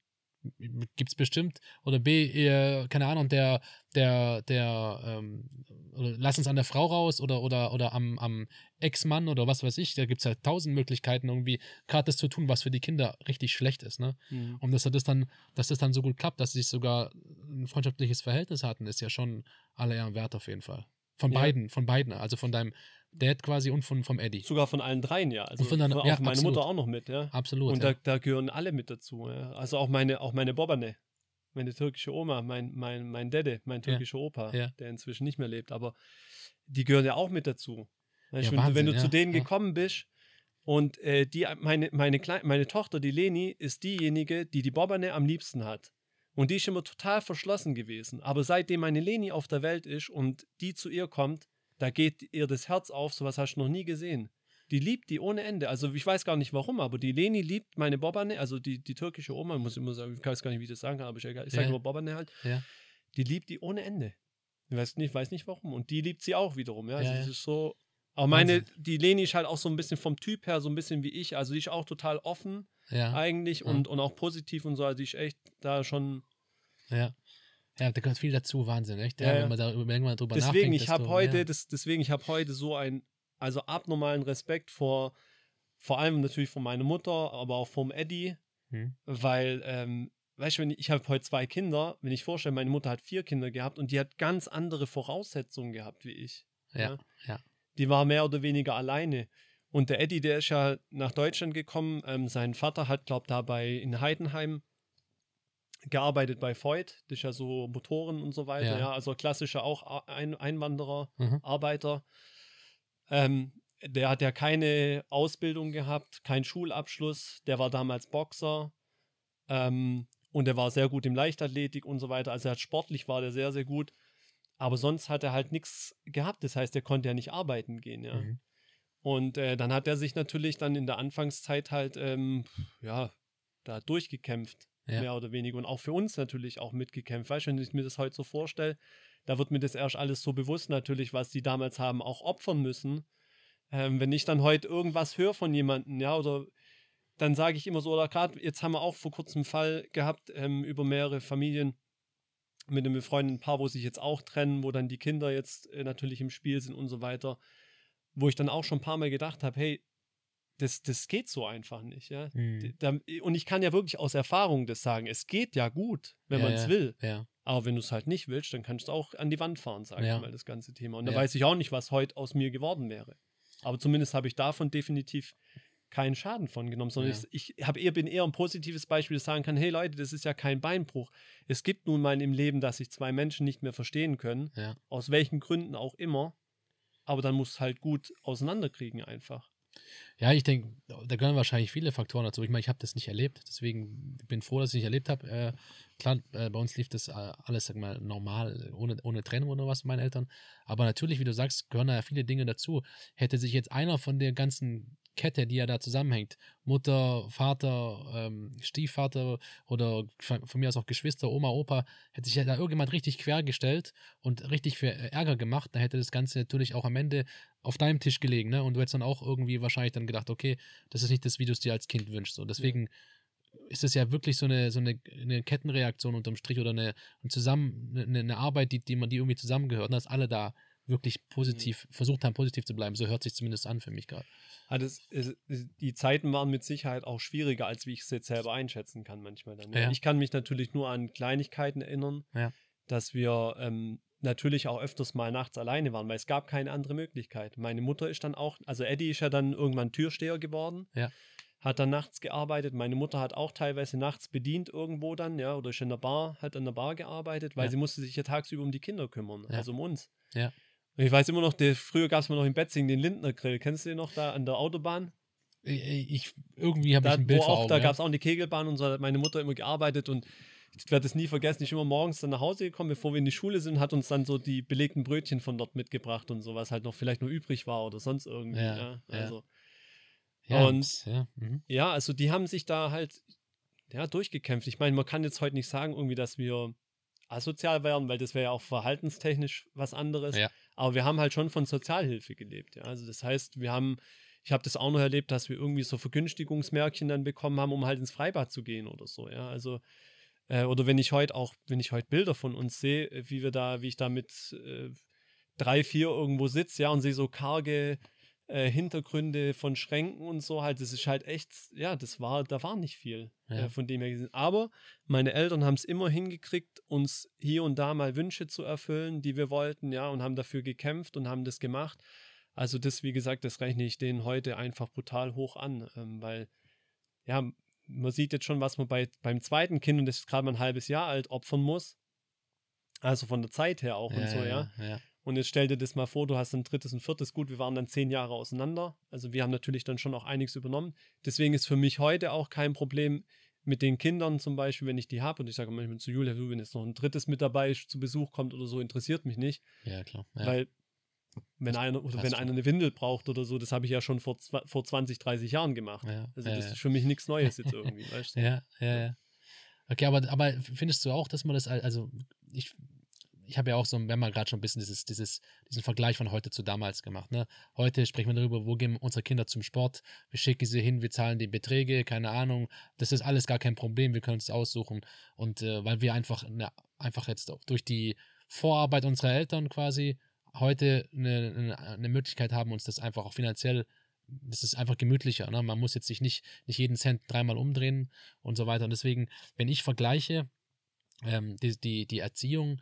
gibt's bestimmt, oder B, äh, keine Ahnung, der, der, der, ähm, oder lass uns an der Frau raus oder, oder, oder am, am Ex-Mann oder was weiß ich, da gibt's ja tausend Möglichkeiten, irgendwie gerade das zu tun, was für die Kinder richtig schlecht ist, ne? mhm. Und dass das dann, dass das dann so gut klappt, dass sie sich sogar ein freundschaftliches Verhältnis hatten, ist ja schon aller Ehren wert auf jeden Fall. Von Ja. beiden, von beiden, also von deinem Dad quasi und von, vom Eddie. sogar von allen dreien, ja. Also Und von deiner- auch ja, meine absolut. Mutter auch noch mit, ja. Absolut. Und ja. da, da gehören alle mit dazu. Ja. Also auch meine, auch meine Bobane, meine türkische Oma, mein, mein, mein Dede, mein Ja. türkischer Opa, Ja. der inzwischen nicht mehr lebt, aber die gehören ja auch mit dazu. Weißt wenn, du- wenn du Wahnsinn, zu denen gekommen bist und äh, die, meine, meine, Klei meine Tochter, die Leni, ist diejenige, die die Bobane am liebsten hat. Und die ist immer total verschlossen gewesen. Aber seitdem meine Leni auf der Welt ist und die zu ihr kommt, da geht ihr das Herz auf, sowas hast du noch nie gesehen. Die liebt die ohne Ende. Also ich weiß gar nicht warum, aber die Leni liebt meine Bobane, also die, die türkische Oma, muss ich immer sagen, ich weiß gar nicht, wie ich das sagen kann, aber ich, ich sage Ja. immer Bobane halt. Ja. Die liebt die ohne Ende. Ich weiß nicht, weiß nicht warum. Und die liebt sie auch wiederum, ja. Also Ja, das ja. ist so. Aber meine, Wahnsinn. die Leni ist halt auch so ein bisschen vom Typ her, so ein bisschen wie ich. Also die ist auch total offen ja, eigentlich und, und auch positiv und so. Also die ist echt da schon. ja. Ja, da gehört viel dazu, Wahnsinn, echt? Ja, Ja, ja. wenn man da über- irgendwann drüber deswegen, nachdenkt. ich habe desto- heute, ja. das, deswegen, ich habe heute so einen, also abnormalen Respekt vor, vor allem natürlich vor meiner Mutter, aber auch vom Eddie, Hm. weil, ähm, weißt du, wenn ich, ich habe heute zwei Kinder, wenn ich vorstelle, meine Mutter hat vier Kinder gehabt und die hat ganz andere Voraussetzungen gehabt wie ich. Ja, ja. Die war mehr oder weniger alleine. Und der Eddie, der ist ja nach Deutschland gekommen. Ähm, sein Vater hat, glaube da bei in Heidenheim gearbeitet bei Voigt. Das ist ja so Motoren und so weiter. Ja. Ja, also klassischer auch ein Einwanderer, Mhm. Arbeiter. Ähm, der hat ja keine Ausbildung gehabt, keinen Schulabschluss. Der war damals Boxer. Ähm, und er war sehr gut im Leichtathletik und so weiter. Also er hat sportlich war der sehr, sehr gut. Aber sonst hat er halt nichts gehabt. Das heißt, er konnte ja nicht arbeiten gehen, ja. Mhm. Und äh, dann hat er sich natürlich dann in der Anfangszeit halt, ähm, ja, da durchgekämpft, Ja. mehr oder weniger. Und auch für uns natürlich auch mitgekämpft. Weißt du, wenn ich mir das heute so vorstelle, da wird mir das erst alles so bewusst natürlich, was die damals haben auch opfern müssen. Ähm, wenn ich dann heute irgendwas höre von jemandem, ja, oder dann sage ich immer so, oder gerade jetzt haben wir auch vor kurzem einen Fall gehabt ähm, über mehrere Familien mit einem befreundeten Paar, wo sich jetzt auch trennen, wo dann die Kinder jetzt äh, natürlich im Spiel sind und so weiter, wo ich dann auch schon ein paar Mal gedacht habe, hey, das, das geht so einfach nicht, ja. Mhm. Und ich kann ja wirklich aus Erfahrung das sagen, es geht ja gut, wenn Ja, man es ja. will. Ja, Aber wenn du es halt nicht willst, dann kannst du auch an die Wand fahren, sag ich mal, das ganze Thema. Und da weiß ich auch nicht, was heute aus mir geworden wäre. Aber zumindest habe ich davon definitiv keinen Schaden von genommen, sondern ich, ich hab eher, bin eher ein positives Beispiel, das sagen kann, hey Leute, das ist ja kein Beinbruch. Es gibt nun mal im Leben, dass sich zwei Menschen nicht mehr verstehen können, aus welchen Gründen auch immer. Aber dann muss halt gut auseinanderkriegen einfach. Ja, ich denke, da gehören wahrscheinlich viele Faktoren dazu. Ich meine, ich habe das nicht erlebt, deswegen bin froh, dass ich nicht erlebt habe. Äh, klar, äh, bei uns lief das äh, alles, sag mal, normal, ohne, ohne Trennung oder was meinen Eltern. Aber natürlich, wie du sagst, gehören da ja viele Dinge dazu. Hätte sich jetzt einer von der ganzen Kette, die ja da zusammenhängt, Mutter, Vater, ähm, Stiefvater oder von mir aus auch Geschwister, Oma, Opa, hätte sich ja da irgendjemand richtig quergestellt und richtig für äh, Ärger gemacht, dann hätte das Ganze natürlich auch am Ende auf deinem Tisch gelegen, ne? Und du hättest dann auch irgendwie wahrscheinlich dann gedacht, okay, das ist nicht das, wie du es dir als Kind wünschst. So, deswegen ist es ja wirklich so eine, so eine, eine Kettenreaktion unterm Strich oder eine, und zusammen, eine, eine Arbeit, die, die man, die irgendwie zusammengehört, und dass alle da wirklich positiv, versucht haben, positiv zu bleiben. So hört sich zumindest an für mich gerade. Es- es- die Zeiten waren mit Sicherheit auch schwieriger, als wie ich es jetzt selber einschätzen kann manchmal dann. Ja. Ich kann mich natürlich nur an Kleinigkeiten erinnern, Ja. dass wir ähm, natürlich auch öfters mal nachts alleine waren, weil es gab keine andere Möglichkeit. Meine Mutter ist dann auch, also Eddie ist ja dann irgendwann Türsteher geworden, Ja. hat dann nachts gearbeitet. Meine Mutter hat auch teilweise nachts bedient irgendwo dann, ja, oder ist in der Bar, hat an der Bar gearbeitet, weil sie musste sich ja tagsüber um die Kinder kümmern, also um uns. Ja. Ich weiß immer noch, der, früher gab es mal noch in Betzing den Lindner Grill. Kennst du den noch da an der Autobahn? Ich, irgendwie habe ich ein Bild vor auch, Augen. da ja. gab es auch eine Kegelbahn und so hat meine Mutter immer gearbeitet und ich werde es nie vergessen, ich bin immer morgens dann nach Hause gekommen, bevor wir in die Schule sind, hat uns dann so die belegten Brötchen von dort mitgebracht und so, was halt noch vielleicht noch übrig war oder sonst irgendwie. Ja, Ja, ja. also, ja, und- ja, mhm. ja, also die haben sich da halt ja, durchgekämpft. Ich meine, man kann jetzt heute nicht sagen, irgendwie, dass wir asozial wären, weil das wäre ja auch verhaltenstechnisch was anderes. Ja. Aber wir haben halt schon von Sozialhilfe gelebt. Ja? Also das heißt, wir haben, ich habe das auch noch erlebt, dass wir irgendwie so Vergünstigungsmärkchen dann bekommen haben, um halt ins Freibad zu gehen oder so. Ja, also äh, oder wenn ich heute auch, wenn ich heute Bilder von uns sehe, wie wir da, wie ich da mit äh, drei, vier irgendwo sitze, ja, und sehe so karge äh, Hintergründe von Schränken und so halt, das ist halt echt, ja, das war, da war nicht viel Ja. äh, von dem her gesehen. Aber meine Eltern haben es immer hingekriegt, uns hier und da mal Wünsche zu erfüllen, die wir wollten, ja, und haben dafür gekämpft und haben das gemacht. Also das, wie gesagt, das rechne ich denen heute einfach brutal hoch an, ähm, weil, ja, man sieht jetzt schon, was man bei, beim zweiten Kind, und das ist gerade mal ein halbes Jahr alt, opfern muss. Also von der Zeit her auch und so, ja. ja. Und jetzt stell dir das mal vor, du hast ein drittes und viertes Gut, wir waren dann zehn Jahre auseinander. Also wir haben natürlich dann schon auch einiges übernommen. Deswegen ist für mich heute auch kein Problem mit den Kindern zum Beispiel, wenn ich die habe. Und ich sage manchmal zu Julia, du, wenn jetzt noch ein drittes mit dabei zu Besuch kommt oder so, interessiert mich nicht. Ja, klar. Ja. Weil wenn einer oder wenn einer eine Windel braucht oder so, das habe ich ja schon vor, vor 20, 30 Jahren gemacht. Ja, Also ja, das ja. ist für mich nichts Neues jetzt [LAUGHS] irgendwie, weißt du? Ja, ja, ja. Okay, aber, aber findest du auch, dass man das, al- also ich, ich habe ja auch so, wenn man gerade schon ein bisschen dieses, dieses, diesen Vergleich von heute zu damals gemacht. Ne? Heute sprechen wir darüber, wo gehen unsere Kinder zum Sport, wir schicken sie hin, wir zahlen die Beträge, keine Ahnung. Das ist alles gar kein Problem, wir können uns aussuchen. Und äh, weil wir einfach, ne, einfach jetzt durch die Vorarbeit unserer Eltern quasi heute eine, eine, eine Möglichkeit haben, uns das einfach auch finanziell das ist einfach gemütlicher. Ne? Man muss jetzt sich nicht, nicht jeden Cent dreimal umdrehen und so weiter. Und deswegen, wenn ich vergleiche, ähm, die, die, die Erziehung,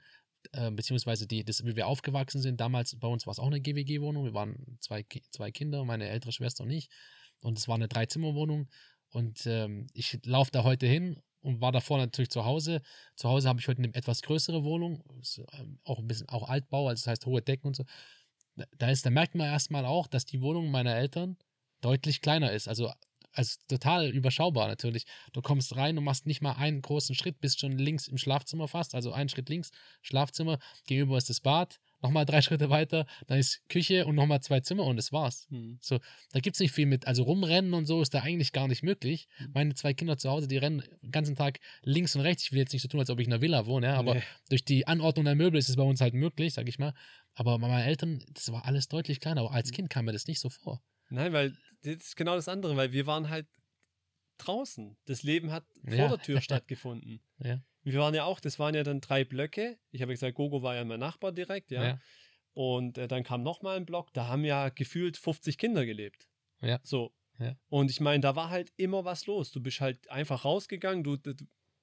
äh, beziehungsweise die, das, wie wir aufgewachsen sind, damals bei uns war es auch eine GWG-Wohnung. Wir waren zwei, zwei Kinder, meine ältere Schwester und ich. Und es war eine Dreizimmerwohnung. Und ähm, ich laufe da heute hin und war davor natürlich zu Hause. Zu Hause habe ich heute eine etwas größere Wohnung, ähm, auch ein bisschen auch Altbau, also das heißt hohe Decken und so. Da, ist, da merkt man erstmal auch, dass die Wohnung meiner Eltern deutlich kleiner ist. Also, also total überschaubar natürlich. Du kommst rein und machst nicht mal einen großen Schritt, bist schon links im Schlafzimmer fast, also einen Schritt links, Schlafzimmer, gegenüber ist das Bad, nochmal drei [LAUGHS] Schritte weiter, dann ist Küche und nochmal zwei Zimmer und das war's. Mhm. So, da gibt es nicht viel mit, also rumrennen und so ist da eigentlich gar nicht möglich. Mhm. Meine zwei Kinder zu Hause, die rennen den ganzen Tag links und rechts. Ich will jetzt nicht so tun, als ob ich in einer Villa wohne, aber nee. durch die Anordnung der Möbel ist es bei uns halt möglich, sag ich mal. Aber bei meinen Eltern, das war alles deutlich kleiner, aber als mhm. Kind kam mir das nicht so vor. Nein, weil das ist genau das andere, weil wir waren halt draußen. Das Leben hat vor ja. der Tür stattgefunden. [LAUGHS] Ja. Wir waren ja auch, das waren ja dann drei Blöcke. Ich habe gesagt, Gogo war ja mein Nachbar direkt, ja. ja. Und äh, dann kam nochmal ein Block, da haben ja gefühlt 50 Kinder gelebt. Ja. So. Ja. Und ich meine, da war halt immer was los. Du bist halt einfach rausgegangen, du, du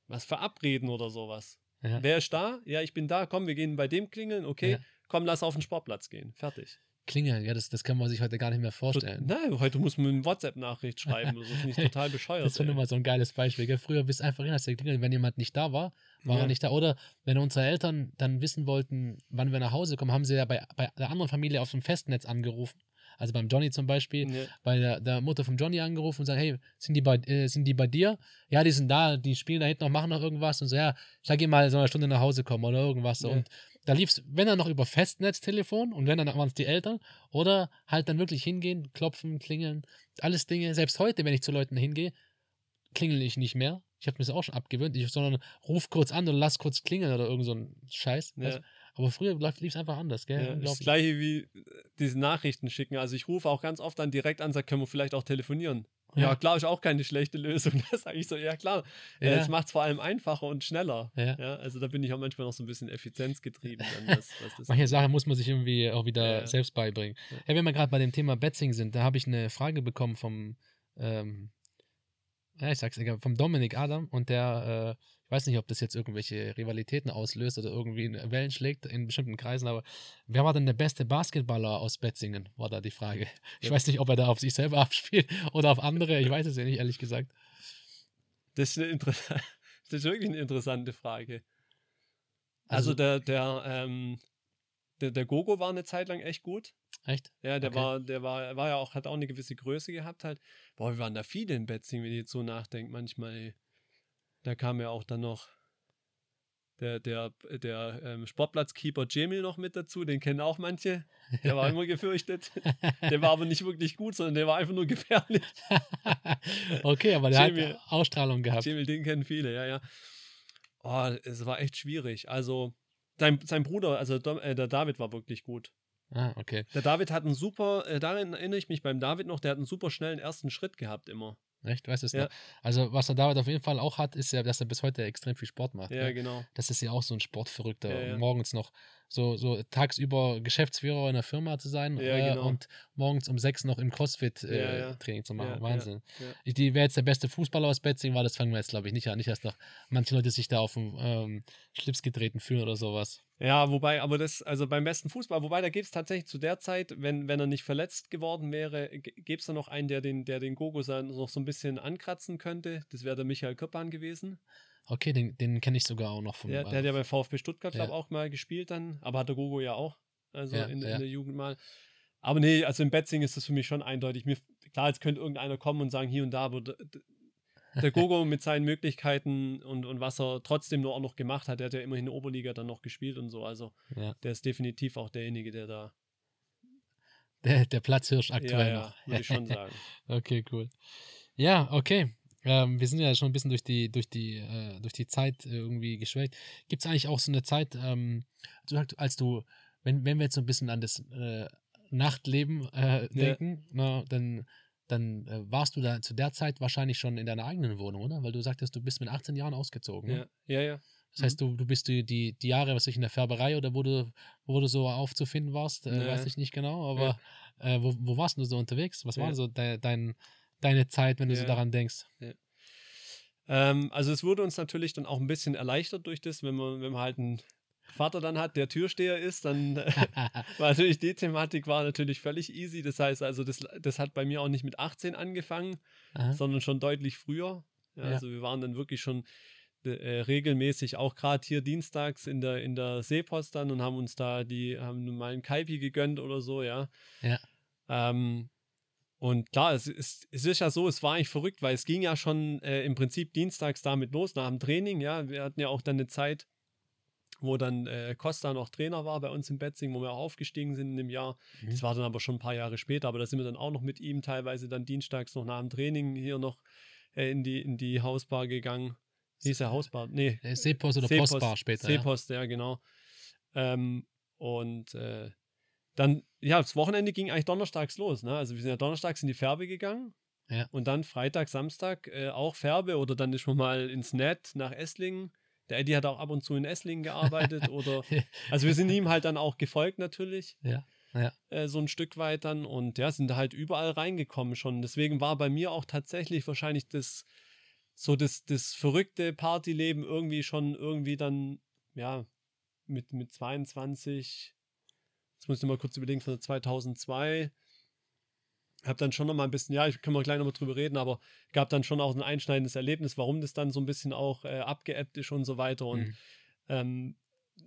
was verabreden oder sowas. Ja. Wer ist da? Ja, ich bin da, komm, wir gehen bei dem klingeln, okay, ja. komm, lass auf den Sportplatz gehen. Fertig. Klingeln, ja, das, das kann man sich heute gar nicht mehr vorstellen. Nein, heute muss man eine WhatsApp-Nachricht schreiben. Das finde ich [LAUGHS] total bescheuert. das ist schon immer so ein geiles Beispiel. Gell? Früher bist du einfach hin, hast du geklingelt, wenn jemand nicht da war, war ja. er nicht da. Oder wenn unsere Eltern dann wissen wollten, wann wir nach Hause kommen, haben sie ja bei, bei der anderen Familie auf dem Festnetz angerufen. Also beim Johnny zum Beispiel, ja. bei der, der, Mutter von Johnny angerufen und sagen, hey, sind die, bei, äh, sind die bei dir? Ja, die sind da, die spielen da hinten noch, machen noch irgendwas und so, ja, sag ihm mal, so eine Stunde nach Hause kommen oder irgendwas. Ja. Und da lief es, wenn er noch über Festnetztelefon und wenn dann waren es die Eltern oder halt dann wirklich hingehen, klopfen, klingeln, alles Dinge. Selbst heute, wenn ich zu Leuten hingehe, klingel ich nicht mehr. Ich habe mir das auch schon abgewöhnt, ich, sondern ruf kurz an und lass kurz klingeln oder irgend so ein Scheiß. Ja. Also, aber früher lief es einfach anders, gell? Ja, das gleiche wie äh, diese Nachrichten schicken. Also ich rufe auch ganz oft dann direkt an, sage, können wir vielleicht auch telefonieren. Ja, ja klar, ist auch keine schlechte Lösung. [LAUGHS] Das sage ich so, ja klar. Ja. Es macht es vor allem einfacher und schneller. Ja. ja. Also da bin ich auch manchmal noch so ein bisschen effizienzgetrieben. Manche Sachen muss man sich irgendwie auch wieder selbst beibringen. Ja. wenn wir gerade bei dem Thema Betzing sind, da habe ich eine Frage bekommen vom ähm, ja, ich sag's egal, vom Dominik Adam und der, äh, ich weiß nicht, ob das jetzt irgendwelche Rivalitäten auslöst oder irgendwie Wellen schlägt in bestimmten Kreisen, aber wer war denn der beste Basketballer aus Betzingen, war da die Frage. [LAUGHS] Ich weiß nicht, ob er da auf sich selber [LAUGHS] abspielt oder auf andere, ich weiß es ja nicht, ehrlich gesagt. Das ist, eine [LAUGHS] das ist wirklich eine interessante Frage. Also, also der, der, ähm, der, der Gogo war eine Zeit lang echt gut. Echt? Ja, der okay. war, der war, war ja auch, hat auch eine gewisse Größe gehabt halt. Boah, wir waren da viele in Betzing, wenn ich jetzt so nachdenke. Manchmal, da kam ja auch dann noch der, der, der ähm, Sportplatzkeeper Jamil noch mit dazu, den kennen auch manche. Der war immer gefürchtet. [LAUGHS] Der war aber nicht wirklich gut, sondern der war einfach nur gefährlich. [LAUGHS] okay, aber der Jamil, hat Ausstrahlung gehabt. Jamil, den kennen viele, ja, ja. Oh, es war echt schwierig. Also, sein, sein Bruder, also äh, der David war wirklich gut. Ah, okay. Der David hat einen super, äh, daran erinnere ich mich beim David noch, der hat einen super schnellen ersten Schritt gehabt immer. Echt? Weißt du es ja. Also, was der David auf jeden Fall auch hat, ist ja, dass er bis heute extrem viel Sport macht. Ja, ne? genau. Das ist ja auch so ein Sportverrückter. Ja. Morgens noch so, so tagsüber Geschäftsführer in der Firma zu sein äh, genau. und morgens um sechs noch im CrossFit-Training äh, zu machen. Wahnsinn. Ich, die wäre jetzt der beste Fußballer aus Betzing, war das fangen wir jetzt, glaube ich, nicht an. Nicht, dass noch manche Leute sich da auf den ähm, Schlips getreten fühlen oder sowas. Ja, wobei, aber das, also beim besten Fußball, wobei da gibt es tatsächlich zu der Zeit, wenn, wenn er nicht verletzt geworden wäre, gäbe es da noch einen, der den, der den Gogo noch so ein bisschen ankratzen könnte. Das wäre der Michael Köppan gewesen. Okay, den, den kenne ich sogar auch noch vom. Ja, der hat ja bei VfB Stuttgart, glaube ich, ja. auch mal gespielt dann, aber hat der Gogo ja auch. Also ja, in, ja. in, der Jugend mal. Aber nee, also im Betzing ist das für mich schon eindeutig. Mir, klar, jetzt könnte irgendeiner kommen und sagen, hier und da, aber der Gogo mit seinen Möglichkeiten und, und was er trotzdem nur auch noch gemacht hat, der hat ja immerhin Oberliga dann noch gespielt und so. Also der ist definitiv auch derjenige, der da. Der, der Platzhirsch aktuell ja, ja. Würde ich schon sagen. [LAUGHS] okay, cool. Ja, okay. ähm, wir sind ja schon ein bisschen durch die, durch die, äh, durch die Zeit äh, irgendwie geschwelgt. Gibt es eigentlich auch so eine Zeit, ähm, als du, wenn, wenn wir jetzt so ein bisschen an das äh, Nachtleben äh, denken, ja. na, dann, dann äh, warst du da zu der Zeit wahrscheinlich schon in deiner eigenen Wohnung, oder? Weil du sagtest, du bist mit 18 Jahren ausgezogen. Ne? Ja, ja, ja. Das heißt, mhm. du, du bist die, die, die Jahre, was ich in der Färberei oder wo du, wo du so aufzufinden warst, äh, ja. weiß ich nicht genau, aber ja. äh, wo, wo warst du so unterwegs? Was war so de, dein, deine Zeit, wenn du so daran denkst? Ähm, also es wurde uns natürlich dann auch ein bisschen erleichtert durch das, wenn man, wenn man halt einen Vater dann hat, der Türsteher ist, dann [LAUGHS] [LAUGHS] war natürlich die Thematik war natürlich völlig easy. Das heißt also, das, das hat bei mir auch nicht mit 18 angefangen, Aha. sondern schon deutlich früher. Ja, also wir waren dann wirklich schon äh, regelmäßig auch gerade hier dienstags in der, in der Seepost dann und haben uns da die, haben mal einen Kaipi gegönnt oder so, ja. Ja. Ähm, und klar, es ist, es ist ja so, es war eigentlich verrückt, weil es ging ja schon äh, im Prinzip dienstags damit los, nach dem Training, ja. Wir hatten ja auch dann eine Zeit, wo dann äh, Costa noch Trainer war bei uns im Betzing, wo wir auch aufgestiegen sind in dem Jahr. Mhm. Das war dann aber schon ein paar Jahre später, aber da sind wir dann auch noch mit ihm teilweise dann dienstags noch nach dem Training hier noch äh, in, die, in die Hausbar gegangen. Hieß ja Hausbar, nee. Äh, Seepost oder Seepost, Postbar später. Seepost, ja, ja genau. Ähm, und äh, dann, ja, das Wochenende ging eigentlich donnerstags los. Ne? Also wir sind ja donnerstags in die Färbe gegangen. Ja. Und dann Freitag, Samstag äh, auch Färbe oder dann ist man mal ins Net nach Esslingen. Der Eddie hat auch ab und zu in Esslingen gearbeitet [LAUGHS] oder also wir sind ihm halt dann auch gefolgt natürlich. Ja. Ja. Äh, so ein Stück weit dann und ja, sind halt überall reingekommen schon. Deswegen war bei mir auch tatsächlich wahrscheinlich das so das, das verrückte Partyleben irgendwie schon irgendwie dann, ja, mit, mit 22, jetzt muss ich mal kurz überlegen, von 2002, habe dann schon noch mal ein bisschen, ja, ich kann mal gleich noch mal drüber reden, aber gab dann schon auch ein einschneidendes Erlebnis, warum das dann so ein bisschen auch äh, abgeebbt ist und so weiter und mhm. ähm,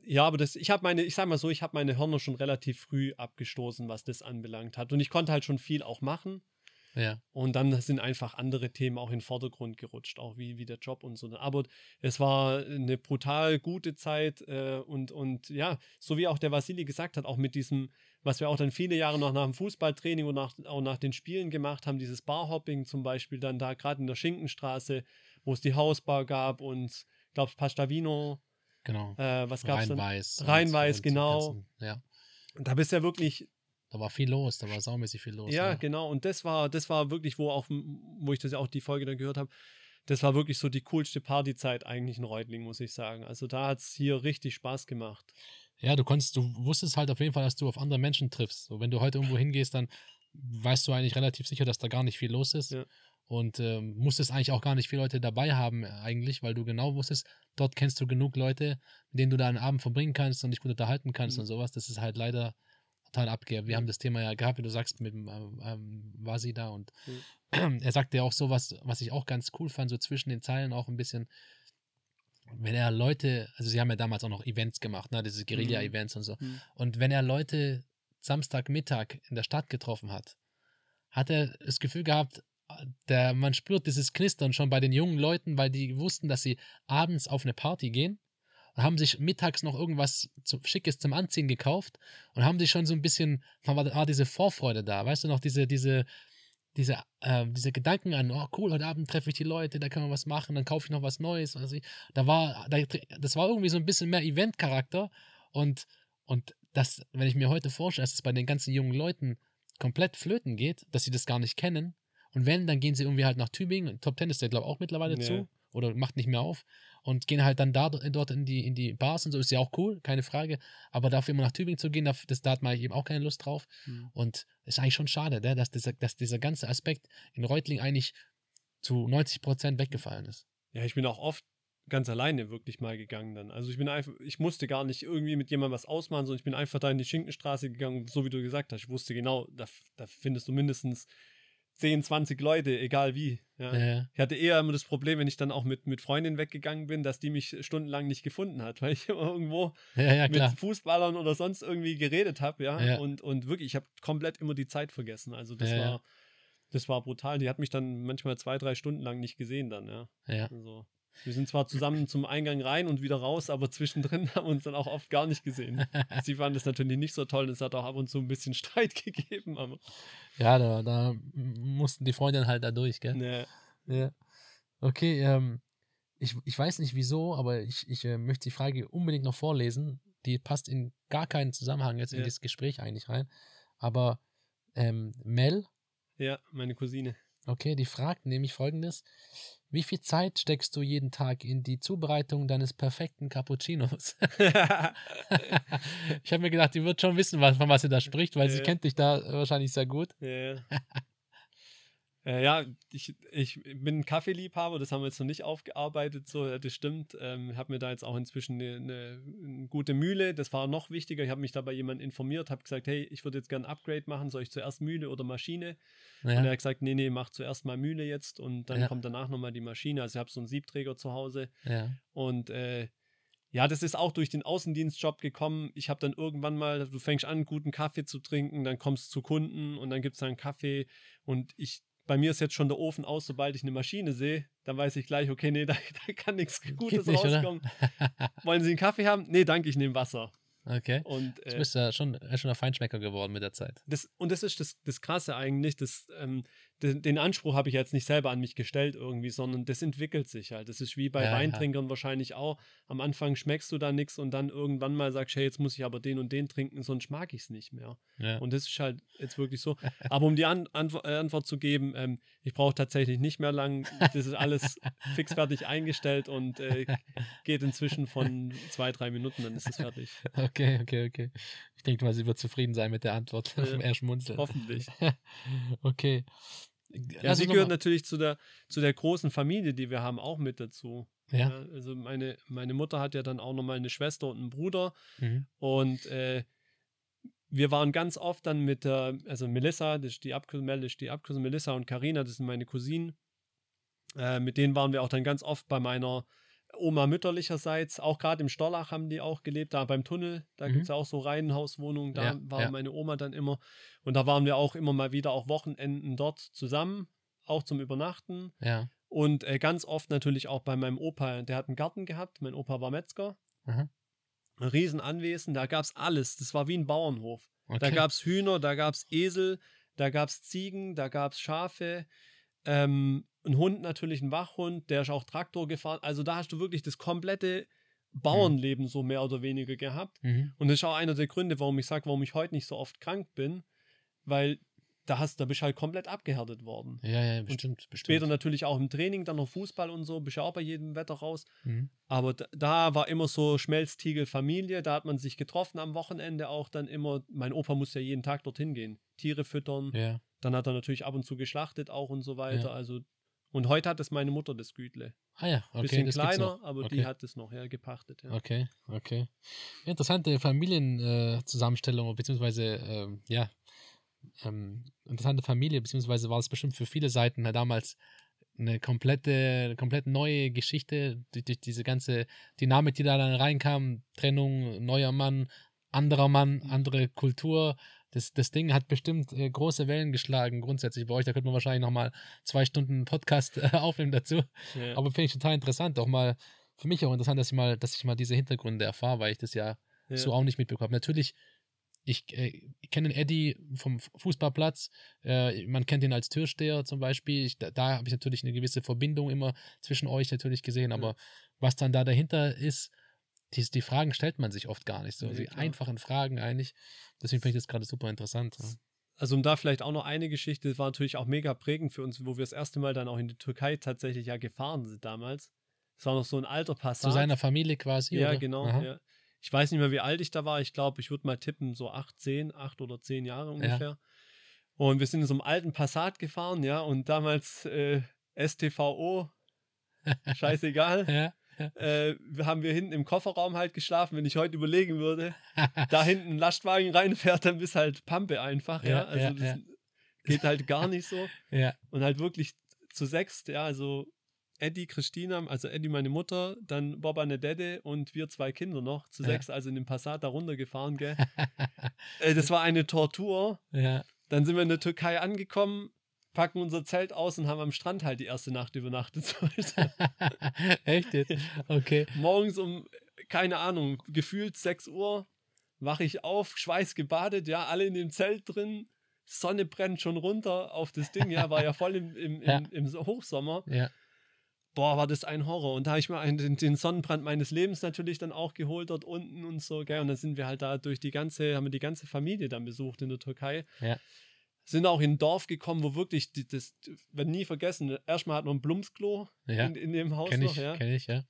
ja, aber das, ich habe meine, ich sag mal so, ich habe meine Hörner schon relativ früh abgestoßen, was das anbelangt hat. Und ich konnte halt schon viel auch machen. Ja. Und dann sind einfach andere Themen auch in den Vordergrund gerutscht, auch wie, wie der Job und so. Aber es war eine brutal gute Zeit äh, und, und ja, so wie auch der Vasili gesagt hat, auch mit diesem, was wir auch dann viele Jahre noch nach dem Fußballtraining und nach, auch nach den Spielen gemacht haben, dieses Barhopping zum Beispiel, dann da gerade in der Schinkenstraße, wo es die Hausbar gab und ich glaube Pastavino. Genau. Äh, was gab es? Rheinweiß. Rheinweiß, genau. Ganzen, ja. Und da bist du ja wirklich da war viel los, da war saumäßig viel los. Ja, ja, genau. Und das war, das war wirklich, wo auch, wo ich das ja auch die Folge dann gehört habe, das war wirklich so die coolste Partyzeit eigentlich in Reutling, muss ich sagen. Also da hat es hier richtig Spaß gemacht. Ja, du konntest, du wusstest halt auf jeden Fall, dass du auf andere Menschen triffst. So, wenn du heute irgendwo hingehst, dann weißt du eigentlich relativ sicher, dass da gar nicht viel los ist. Ja. Und ähm, musstest eigentlich auch gar nicht viele Leute dabei haben, eigentlich, weil du genau wusstest, dort kennst du genug Leute, mit denen du da einen Abend verbringen kannst und dich gut unterhalten kannst mhm. und sowas. Das ist halt leider total abgehe. Wir haben das Thema ja gehabt, wie du sagst, mit ähm, ähm Vasi da und mhm. [CLEARS THROAT] er sagte ja auch sowas, was ich auch ganz cool fand, so zwischen den Zeilen auch ein bisschen, wenn er Leute, also sie haben ja damals auch noch Events gemacht, ne, diese Guerilla-Events mhm. und so. Mhm. Und wenn er Leute Samstagmittag in der Stadt getroffen hat, hat er das Gefühl gehabt, der, man spürt dieses Knistern schon bei den jungen Leuten, weil die wussten, dass sie abends auf eine Party gehen haben sich mittags noch irgendwas zu, Schickes zum Anziehen gekauft und haben sich schon so ein bisschen, war, war diese Vorfreude da, weißt du noch, diese, diese, diese, äh, diese Gedanken an, oh cool, heute Abend treffe ich die Leute, da kann man was machen, dann kaufe ich noch was Neues. Also, da war, da, das war irgendwie so ein bisschen mehr Event-Charakter und, und das, wenn ich mir heute vorstelle, dass es bei den ganzen jungen Leuten komplett flöten geht, dass sie das gar nicht kennen. Und wenn, dann gehen sie irgendwie halt nach Tübingen. Top Ten ist der, glaube ich, auch mittlerweile ja. zu oder macht nicht mehr auf und gehen halt dann da, dort in die, in die Bars und so, ist ja auch cool, keine Frage. Aber dafür immer nach Tübingen zu gehen, das, da hat man eben auch keine Lust drauf. Mhm. Und ist eigentlich schon schade, ne, dass, dieser, dass dieser ganze Aspekt in Reutling eigentlich zu 90 Prozent weggefallen ist. Ja, ich bin auch oft ganz alleine wirklich mal gegangen dann. Also ich bin einfach, ich musste gar nicht irgendwie mit jemandem was ausmachen, sondern ich bin einfach da in die Schinkenstraße gegangen, so wie du gesagt hast. Ich wusste genau, da, da findest du mindestens 10, 20 Leute, egal wie. Ja. Ja. Ich hatte eher immer das Problem, wenn ich dann auch mit, mit Freundinnen weggegangen bin, dass die mich stundenlang nicht gefunden hat, [LAUGHS] weil ich immer irgendwo ja, mit Fußballern oder sonst irgendwie geredet habe, ja? Und, und wirklich, ich habe komplett immer die Zeit vergessen. Also das war das war brutal. Die hat mich dann manchmal zwei, drei Stunden lang nicht gesehen dann, ja. Ja. Also, wir sind zwar zusammen zum Eingang rein und wieder raus, aber zwischendrin [LAUGHS] haben wir uns dann auch oft gar nicht gesehen. [LAUGHS] Sie fanden das natürlich nicht so toll und es hat auch ab und zu ein bisschen Streit [LAUGHS] gegeben. Aber ja, da, da mussten die Freundinnen halt da durch, gell? Ja. ja. Okay, ähm, ich, ich weiß nicht wieso, aber ich, ich äh, möchte die Frage unbedingt noch vorlesen. Die passt in gar keinen Zusammenhang jetzt in Ja. das Gespräch eigentlich rein. Aber ähm, Mel, Ja, meine Cousine. okay, die fragt nämlich folgendes. Wie viel Zeit steckst du jeden Tag in die Zubereitung deines perfekten Cappuccinos? [LAUGHS] [LAUGHS] ich habe mir gedacht, die wird schon wissen, von was sie da spricht, weil sie Ja. kennt dich da wahrscheinlich sehr gut. Ja. [LAUGHS] äh, ja, ich, ich bin ein Kaffeeliebhaber, das haben wir jetzt noch nicht aufgearbeitet, so, ja, das stimmt. Ähm, habe mir da jetzt auch inzwischen eine, eine, eine gute Mühle, das war noch wichtiger. Ich habe mich da bei jemandem informiert, habe gesagt, hey, ich würde jetzt gerne ein Upgrade machen, soll ich zuerst Mühle oder Maschine? Und er Ja, hat gesagt, nee, nee, mach zuerst mal Mühle jetzt und dann Ja. kommt danach nochmal die Maschine. Also ich habe so einen Siebträger zu Hause ja, und äh, ja, das ist auch durch den Außendienstjob gekommen. Ich habe dann irgendwann mal, du fängst an, guten Kaffee zu trinken, dann kommst du zu Kunden und dann gibt es einen Kaffee. Und ich, bei mir ist jetzt schon der Ofen aus, sobald ich eine Maschine sehe, dann weiß ich gleich, okay, nee, [LAUGHS] da, da kann nichts Gutes nicht, rauskommen. [LAUGHS] Wollen Sie einen Kaffee haben? Nee, danke, ich nehme Wasser. okay. Und, Du äh, bist ja schon, schon ein Feinschmecker geworden mit der Zeit. das, und das ist das, das Krasse eigentlich, das, ähm, den, den Anspruch habe ich jetzt nicht selber an mich gestellt irgendwie, sondern das entwickelt sich halt. Das ist wie bei Ja, ja. Weintrinkern wahrscheinlich auch. Am Anfang schmeckst du da nichts und dann irgendwann mal sagst, hey, jetzt muss ich aber den und den trinken, sonst mag ich es nicht mehr. Ja. Und das ist halt jetzt wirklich so. Aber um die An Antwo äh, Antwort zu geben, ähm, ich brauche tatsächlich nicht mehr lang. Das ist alles [LAUGHS] fixfertig eingestellt und äh, geht inzwischen von zwei, drei Minuten, dann ist es fertig. [LAUGHS] Okay, okay, okay. Ich denke mal, sie wird zufrieden sein mit der Antwort. [LAUGHS] Ja. Vom Erschmunzeln. Hoffentlich. [LAUGHS] okay. Ja, sie gehört natürlich zu der, zu der großen Familie, die wir haben, auch mit dazu. Ja. also meine, meine Mutter hat ja dann auch nochmal eine Schwester und einen Bruder. Mhm. Und äh, wir waren ganz oft dann mit der, also Melissa, das ist die Abkürzung, Mel ist die Abkürzung, Melissa und Karina, das sind meine Cousinen. Äh, mit denen waren wir auch dann ganz oft bei meiner Oma mütterlicherseits, auch gerade im Storlach haben die auch gelebt, da beim Tunnel, da Mhm. gibt es ja auch so Reihenhauswohnungen, da Ja, war ja. meine Oma dann immer. Und da waren wir auch immer mal wieder auch Wochenenden dort zusammen, auch zum Übernachten. Ja. Und äh, ganz oft natürlich auch bei meinem Opa, der hat einen Garten gehabt, mein Opa war Metzger, Aha. ein Riesenanwesen, da gab es alles, das war wie ein Bauernhof. Okay. Da gab es Hühner, da gab es Esel, da gab es Ziegen, da gab es Schafe, ähm, ein Hund natürlich, ein Wachhund, der ist auch Traktor gefahren. Also da hast du wirklich das komplette Bauernleben so mehr oder weniger gehabt. Mhm. Und das ist auch einer der Gründe, warum ich sage, warum ich heute nicht so oft krank bin, weil da hast, da bist du halt komplett abgehärtet worden. Ja, ja, bestimmt, bestimmt. Später natürlich auch im Training, dann noch Fußball und so, bist ja auch bei jedem Wetter raus. Mhm. Aber da, da war immer so Schmelztiegel Familie, da hat man sich getroffen am Wochenende auch dann immer. Mein Opa muss ja jeden Tag dorthin gehen, Tiere füttern. Ja. Dann hat er natürlich ab und zu geschlachtet auch und so weiter. Ja. Also und heute hat es meine Mutter das Gütle. Ah ja, okay. Bisschen kleiner, aber okay. die hat es noch ja, gepachtet. Ja. Okay, okay. Interessante Familienzusammenstellung, äh, beziehungsweise, ähm, ja, ähm, interessante Familie, beziehungsweise war es bestimmt für viele Seiten äh, damals eine komplette, komplett neue Geschichte, durch, durch diese ganze Dynamik, die da dann reinkam, Trennung, neuer Mann, anderer Mann, andere Kultur. Das, das Ding hat bestimmt äh, große Wellen geschlagen, grundsätzlich bei euch. Da könnte man wahrscheinlich nochmal zwei Stunden Podcast äh, [LAUGHS] aufnehmen dazu. Ja. Aber finde ich total interessant, auch mal für mich auch interessant, dass ich mal, dass ich mal diese Hintergründe erfahre, weil ich das ja, Ja. so auch nicht mitbekommen habe. Natürlich, ich, äh, ich kenne den Eddie vom Fußballplatz, äh, man kennt ihn als Türsteher zum Beispiel. Ich, da da habe ich natürlich eine gewisse Verbindung immer zwischen euch natürlich gesehen, aber was dann da dahinter ist, die, die Fragen stellt man sich oft gar nicht so. Nee, die klar. einfachen Fragen eigentlich. Deswegen finde ich das gerade super interessant. Ja. Also um da vielleicht auch noch eine Geschichte, das war natürlich auch mega prägend für uns, wo wir das erste Mal dann auch in die Türkei tatsächlich ja gefahren sind damals. Das war noch so ein alter Passat. Zu seiner Familie quasi. Ja, oder? genau. Ja. Ich weiß nicht mehr, wie alt ich da war. Ich glaube, ich würde mal tippen, so acht, zehn, acht oder zehn Jahre ungefähr. Und wir sind in so einem alten Passat gefahren, ja, und damals äh, STVO, [LAUGHS] scheißegal. Ja. [LAUGHS] äh, haben wir hinten im Kofferraum halt geschlafen. Wenn ich heute überlegen würde, [LAUGHS] da hinten ein Lastwagen reinfährt, dann bist halt Pampe einfach, ja. Ja, Also das geht halt gar nicht so. [LAUGHS] Und halt wirklich zu sechst, ja, also Eddie, Christina, also Eddie meine Mutter, dann Boba eine Dede und wir zwei Kinder noch, zu Ja. sechs, also in dem Passat da runtergefahren, gell. äh, das war eine Tortur. ja. Dann sind wir in der Türkei angekommen, packen unser Zelt aus und haben am Strand halt die erste Nacht übernachtet. [LAUGHS] [LAUGHS] Echt jetzt? Okay. Morgens um, keine Ahnung, gefühlt 6 Uhr wache ich auf, schweißgebadet, ja, alle in dem Zelt drin. Sonne brennt schon runter auf das Ding, ja, war ja voll im, im, im, [LAUGHS] Ja. im Hochsommer. Ja. boah, war das ein Horror. Und da habe ich mir einen, den, den, Sonnenbrand meines Lebens natürlich dann auch geholt dort unten und so, gell. Und dann sind wir halt da durch die ganze, haben wir die ganze Familie dann besucht in der Türkei. Ja. Sind auch in ein Dorf gekommen, wo wirklich, die, das wird nie vergessen, erstmal hat man ein Blumsklo Ja. in, in dem Haus Kenn noch, ich, ja. kenn ich, ja.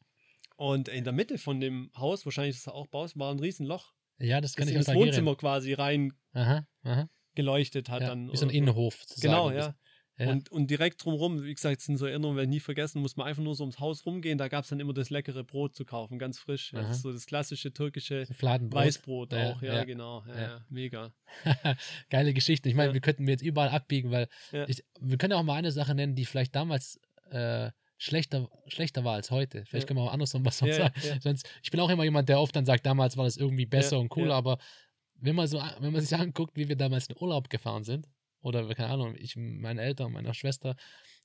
Und in der Mitte von dem Haus, wahrscheinlich ist es auch Baus, war ein Riesenloch, Ja, das das kann ich ins aus Algerien. Wohnzimmer quasi rein Aha, aha. geleuchtet hat Ja, dann. wie so ein Innenhof. Zu Genau, ja. Ja. Und, und direkt drumherum, wie gesagt, sind so Erinnerungen, werde ich nie vergessen, muss man einfach nur so ums Haus rumgehen. Da gab es dann immer das leckere Brot zu kaufen, ganz frisch. Das ist so das klassische türkische. Weißbrot Ja, auch, ja, genau. Ja, Ja. ja, mega. [LAUGHS] Geile Geschichte. Ich meine, wir könnten mir jetzt überall abbiegen, weil ich, wir können ja auch mal eine Sache nennen, die vielleicht damals äh, schlechter, schlechter war als heute. Vielleicht können wir auch andersrum was sagen. Sonst, ich bin auch immer jemand, der oft dann sagt, damals war das irgendwie besser und cooler, aber wenn man so, wenn man sich anguckt, wie wir damals in Urlaub gefahren sind, oder keine Ahnung, ich, meine Eltern, meine Schwester,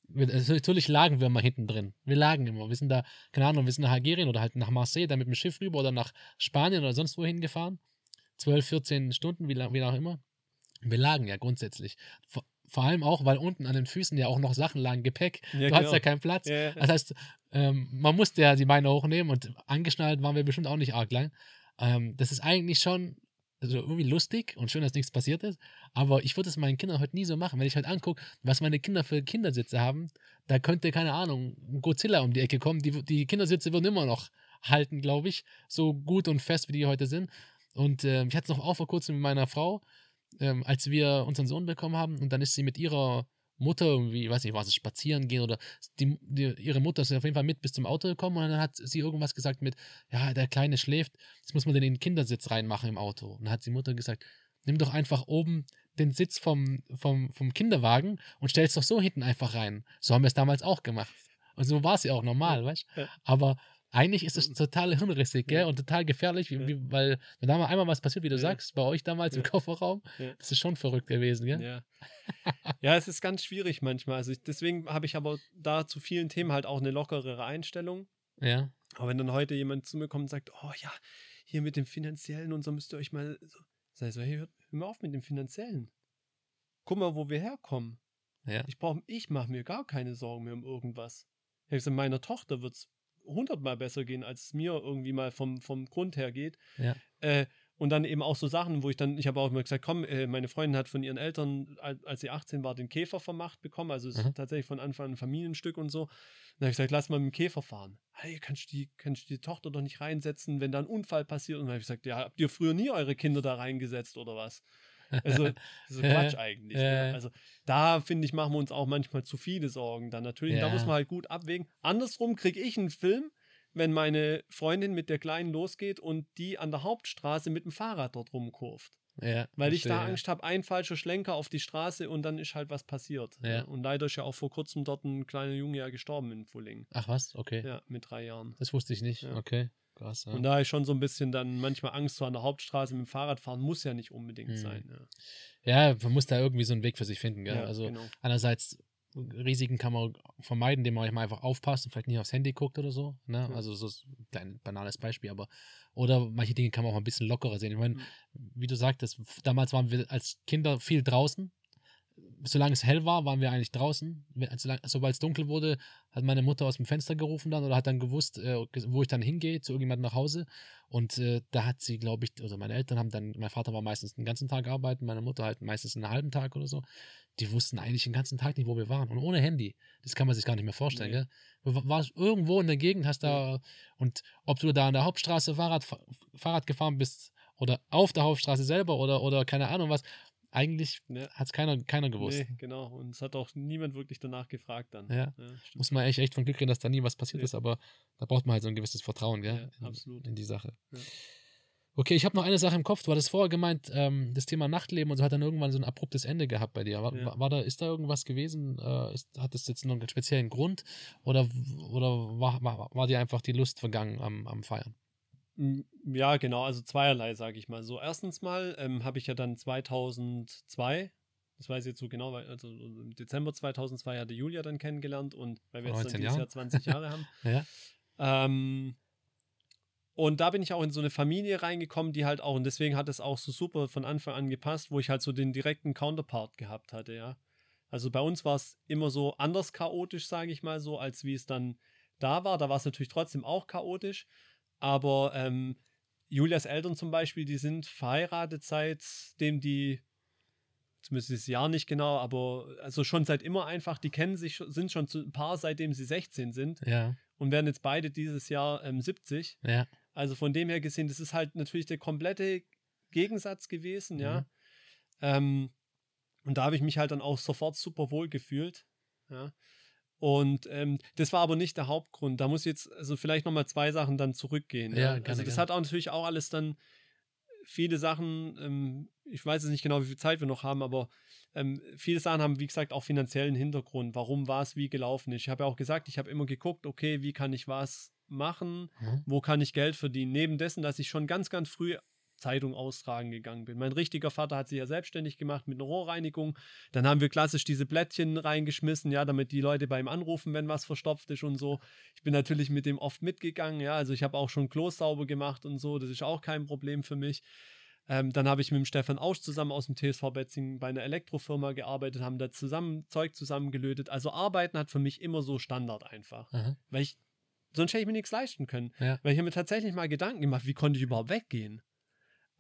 wir, also natürlich lagen wir mal hinten drin. Wir lagen immer. Wir sind da, keine Ahnung, wir sind nach Algerien oder halt nach Marseille, dann mit dem Schiff rüber oder nach Spanien oder sonst wohin gefahren. 12, 14 Stunden, wie, lang- wie auch immer. Wir lagen ja grundsätzlich. Vor, vor allem auch, weil unten an den Füßen ja auch noch Sachen lagen, Gepäck. Ja, du hast genau. ja keinen Platz. Ja, ja. Das heißt, ähm, man musste ja die Beine hochnehmen und angeschnallt waren wir bestimmt auch nicht arg lang. Ähm, das ist eigentlich schon also irgendwie lustig und schön, dass nichts passiert ist. Aber ich würde es meinen Kindern heute nie so machen. Wenn ich heute angucke, was meine Kinder für Kindersitze haben, da könnte, keine Ahnung, Godzilla um die Ecke kommen. Die, die Kindersitze würden immer noch halten, glaube ich. So gut und fest, wie die heute sind. Und ähm, ich hatte es noch auch vor kurzem mit meiner Frau, ähm, als wir unseren Sohn bekommen haben. Und dann ist sie mit ihrer Mutter irgendwie, weiß nicht, war es spazieren gehen oder die, die, ihre Mutter ist auf jeden Fall mit bis zum Auto gekommen und dann hat sie irgendwas gesagt mit, ja, der Kleine schläft, jetzt muss man den in den Kindersitz reinmachen im Auto. Und dann hat die Mutter gesagt, nimm doch einfach oben den Sitz vom, vom, vom Kinderwagen und stell es doch so hinten einfach rein. So haben wir es damals auch gemacht. Und so war es ja auch normal, weißt du? Aber eigentlich ist es total hirnrissig, gell? Ja. Und total gefährlich, wie, wie, weil, wenn da mal einmal was passiert, wie du sagst, bei euch damals im. Kofferraum, das ist schon verrückt gewesen, gell? Ja. ja, es ist ganz schwierig manchmal. Also ich, deswegen habe ich aber da zu vielen Themen halt auch eine lockerere Einstellung. Ja. Aber wenn dann heute jemand zu mir kommt und sagt, oh ja, hier mit dem Finanziellen und so müsst ihr euch mal so. Sag ich so, hey, hört hör mal auf mit dem Finanziellen. Guck mal, wo wir herkommen. Ja. Ich brauche, ich mache mir gar keine Sorgen mehr um irgendwas. Ich gesagt, meiner Tochter wird es hundertmal besser gehen, als es mir irgendwie mal vom, vom Grund her geht. Ja. Äh, und dann eben auch so Sachen, wo ich dann, ich habe auch immer gesagt, komm, äh, meine Freundin hat von ihren Eltern, als, sie 18 war, den Käfer vermacht bekommen. Also ist Mhm. tatsächlich von Anfang an ein Familienstück und so. Dann habe ich gesagt, lass mal mit dem Käfer fahren. Hey, kannst du die, kannst du die Tochter doch nicht reinsetzen, wenn da ein Unfall passiert? Und dann habe ich gesagt, ja, habt ihr früher nie eure Kinder da reingesetzt oder was? Also, [LAUGHS] so Quatsch eigentlich. Ne? Also, da finde ich, machen wir uns auch manchmal zu viele Sorgen dann natürlich. Da Ja. muss man halt gut abwägen. Andersrum kriege ich einen Film, wenn meine Freundin mit der Kleinen losgeht und die an der Hauptstraße mit dem Fahrrad dort rumkurft. ja Weil ich da verstehe, Angst habe, ein falscher Schlenker auf die Straße und dann ist halt was passiert. Ja. Und leider ist ja auch vor kurzem dort ein kleiner Junge ja gestorben in Fulling. Ach was, okay. Ja, mit drei Jahren. Das wusste ich nicht. Okay, krass. Ja. Und da ich schon so ein bisschen dann manchmal Angst, so an der Hauptstraße mit dem Fahrrad fahren, muss ja nicht unbedingt Hm. sein. ja, man muss da irgendwie so einen Weg für sich finden. Gell? Ja, also genau. einerseits Risiken kann man vermeiden, indem man mal einfach aufpasst und vielleicht nicht aufs Handy guckt oder so. Ne? Ja. Also so ein banales Beispiel, aber oder manche Dinge kann man auch ein bisschen lockerer sehen. Ich meine, Mhm. wie du sagtest, damals waren wir als Kinder viel draußen. Solange es hell war, waren wir eigentlich draußen. Sobald es dunkel wurde, hat meine Mutter aus dem Fenster gerufen dann oder hat dann gewusst, äh, wo ich dann hingehe, zu irgendjemandem nach Hause. Und äh, da hat sie, glaube ich, also meine Eltern haben dann, mein Vater war meistens den ganzen Tag arbeiten, meine Mutter halt meistens einen halben Tag oder so. Die wussten eigentlich den ganzen Tag nicht, wo wir waren. Und ohne Handy. Das kann man sich gar nicht mehr vorstellen, Nee. gell? Warst irgendwo in der Gegend, hast da, und ob du da an der Hauptstraße Fahrrad, Fahrrad gefahren bist oder auf der Hauptstraße selber oder, oder keine Ahnung was, eigentlich Ja. hat es keiner, keiner gewusst. Nee, genau. Und es hat auch niemand wirklich danach gefragt dann. Ja. stimmt. Muss man echt, echt von Glück reden, dass da nie was passiert Ja. ist, aber da braucht man halt so ein gewisses Vertrauen, gell? Ja, in, absolut. in die Sache. Ja. Okay, ich habe noch eine Sache im Kopf. Du hattest vorher gemeint, ähm, das Thema Nachtleben und so hat dann irgendwann so ein abruptes Ende gehabt bei dir. War, Ja. war da, ist da irgendwas gewesen? Äh, ist, hat das jetzt noch einen speziellen Grund oder, oder war, war, war dir einfach die Lust vergangen am, am Feiern? Ja, genau, also zweierlei, sage ich mal. So, erstens mal ähm, habe ich ja dann 2002, das weiß ich jetzt so genau, weil, also im Dezember 2002 hatte Julia dann kennengelernt und weil wir jetzt dann 19 dieses? Jahr 20 Jahre haben. [LAUGHS] Ja. Ähm, und da bin ich auch in so eine Familie reingekommen, die halt auch, und deswegen hat es auch so super von Anfang an gepasst, wo ich halt so den direkten Counterpart gehabt hatte, ja. Also bei uns war es immer so anders chaotisch, sage ich mal so, als wie es dann da war. Da war es natürlich trotzdem auch chaotisch. Aber ähm, Julias Eltern zum Beispiel, die sind verheiratet seitdem die, zumindest das Jahr nicht genau, aber also schon seit immer einfach, die kennen sich, sind schon ein Paar, seitdem sie 16 sind Ja, und werden jetzt beide dieses Jahr ähm, 70. ja. Also von dem her gesehen, das ist halt natürlich der komplette Gegensatz gewesen, ja. Mhm. Ähm, und da habe ich mich halt dann auch sofort super wohl gefühlt, ja. Und ähm, das war aber nicht der Hauptgrund. Da muss ich jetzt also vielleicht nochmal zwei Sachen dann zurückgehen. Ja, Ja, gerne, also das gerne. hat auch natürlich auch alles dann viele Sachen, ähm, ich weiß jetzt nicht genau, wie viel Zeit wir noch haben, aber ähm, viele Sachen haben, wie gesagt, auch finanziellen Hintergrund. Warum war es wie gelaufen ist. Ich habe ja auch gesagt, ich habe immer geguckt, okay, wie kann ich was machen, Mhm. wo kann ich Geld verdienen. Neben dessen, dass ich schon ganz, ganz früh Zeitung austragen gegangen bin. Mein richtiger Vater hat sich ja selbstständig gemacht mit einer Rohrreinigung. Dann haben wir klassisch diese Blättchen reingeschmissen, ja, damit die Leute bei ihm anrufen, wenn was verstopft ist und so. Ich bin natürlich mit dem oft mitgegangen, ja, also ich habe auch schon Klos sauber gemacht und so, das ist auch kein Problem für mich. Ähm, dann habe ich mit dem Stefan Ausch zusammen aus dem TSV Betzing bei einer Elektrofirma gearbeitet, haben da zusammen Zeug zusammengelötet. Also Arbeiten hat für mich immer so Standard einfach. Aha. Weil ich, sonst hätte ich mir nichts leisten können. Ja. Weil ich habe mir tatsächlich mal Gedanken gemacht, wie konnte ich überhaupt weggehen?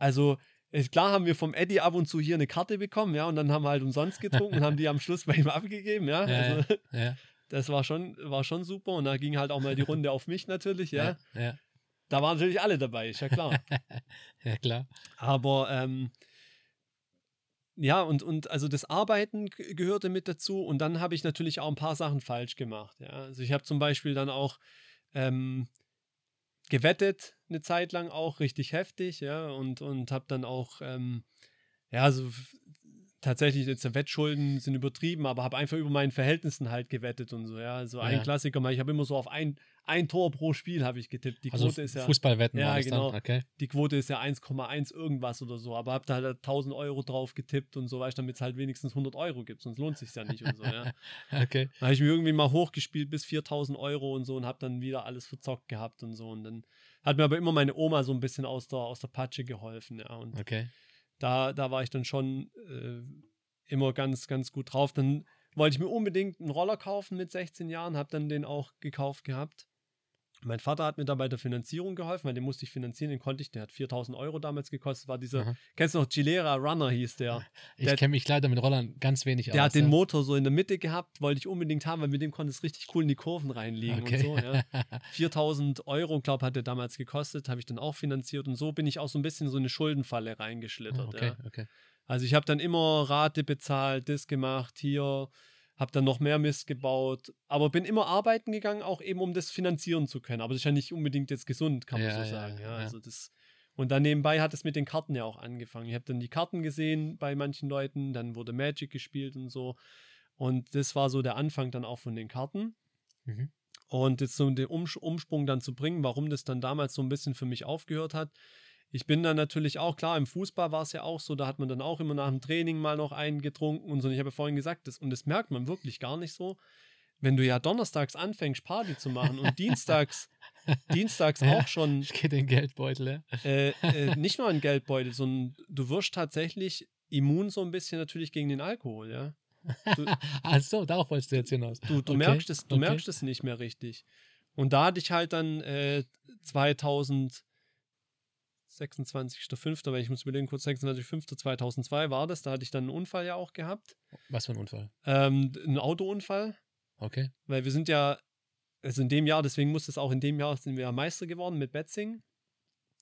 Also, ist klar haben wir vom Eddie ab und zu hier eine Karte bekommen, ja, und dann haben wir halt umsonst getrunken und haben die am Schluss bei ihm abgegeben, ja. Ja, also, Ja, [LAUGHS] das war schon, war schon super und da ging halt auch mal die Runde auf mich natürlich, ja. ja, Da waren natürlich alle dabei, ist ja klar. [LAUGHS] ja, klar. Aber ähm, ja, und, und also das Arbeiten gehörte mit dazu und dann habe ich natürlich auch ein paar Sachen falsch gemacht. Ja. Also ich habe zum Beispiel dann auch ähm, gewettet eine Zeit lang auch richtig heftig, ja, und, und habe dann auch, ähm, ja, so tatsächlich jetzt Wettschulden sind übertrieben, aber habe einfach über meinen Verhältnissen halt gewettet und so, ja. So ein Ja. Klassiker ich habe immer so auf ein, ein Tor pro Spiel habe ich getippt. Die Also Quote ist ja Fußballwetten Ja, war das genau. dann, okay. die Quote ist ja 1,1 irgendwas oder so, aber hab da halt 1000 Euro drauf getippt und so, weißt damit es halt wenigstens 100 Euro gibt, sonst lohnt sich ja nicht und so, ja. [LAUGHS] Okay. Dann habe ich mir irgendwie mal hochgespielt bis 4000 Euro und so und habe dann wieder alles verzockt gehabt und so und dann hat mir aber immer meine Oma so ein bisschen aus der, aus der Patsche geholfen, ja, und Okay. da, da war ich dann schon äh, immer ganz, ganz gut drauf. Dann wollte ich mir unbedingt einen Roller kaufen mit 16 Jahren, habe dann den auch gekauft gehabt. Mein Vater hat mir da bei der Finanzierung geholfen, weil den musste ich finanzieren, den konnte ich, der hat 4000 Euro damals gekostet, war dieser, Aha. kennst du noch, Gilera Runner hieß der. [LAUGHS] Ich Der- kenne mich leider mit Rollern ganz wenig aus. Der hat den ja. Motor so in der Mitte gehabt, wollte ich unbedingt haben, weil mit dem konnte es richtig cool in die Kurven reinlegen Okay. und so. Ja. [LAUGHS] 4000 Euro, glaube hat der damals gekostet, habe ich dann auch finanziert und so bin ich auch so ein bisschen so in eine Schuldenfalle reingeschlittert. okay, Ja. okay. Also ich habe dann immer Rate bezahlt, das gemacht, hier, habe dann noch mehr Mist gebaut, aber bin immer arbeiten gegangen, auch eben um das finanzieren zu können. Aber das ist ja nicht unbedingt jetzt gesund, kann man Ja, so sagen. ja, Ja. Also das, und dann nebenbei hat es mit den Karten ja auch angefangen. Ich habe dann die Karten gesehen bei manchen Leuten, dann wurde Magic gespielt und so. Und das war so der Anfang dann auch von den Karten. Mhm. Und jetzt so den Umsprung dann zu bringen, warum das dann damals so ein bisschen für mich aufgehört hat. Ich bin dann natürlich auch, klar, im Fußball war es ja auch so, da hat man dann auch immer nach dem Training mal noch einen getrunken und so. Und ich habe ja vorhin gesagt, das, und das merkt man wirklich gar nicht so. Wenn du ja donnerstags anfängst, Party zu machen und dienstags, [LAUGHS] dienstags Ja. auch schon Ich gehe den Geldbeutel, ja. äh, äh, nicht nur ein Geldbeutel, sondern du wirst tatsächlich immun so ein bisschen natürlich gegen den Alkohol, ja. Du, [LAUGHS] Ach so, darauf wolltest du jetzt hinaus. Du, du Okay, merkst es, du okay. merkst es nicht mehr richtig. Und da hatte ich halt dann äh, 2000 26.05., weil ich muss überlegen, kurz 26.05.2002 war das, da hatte ich dann einen Unfall ja auch gehabt. Was für ein Unfall. Ähm, einen Autounfall, Okay. weil wir sind ja, also in dem Jahr, deswegen muss es auch in dem Jahr, sind wir ja Meister geworden mit Betzing.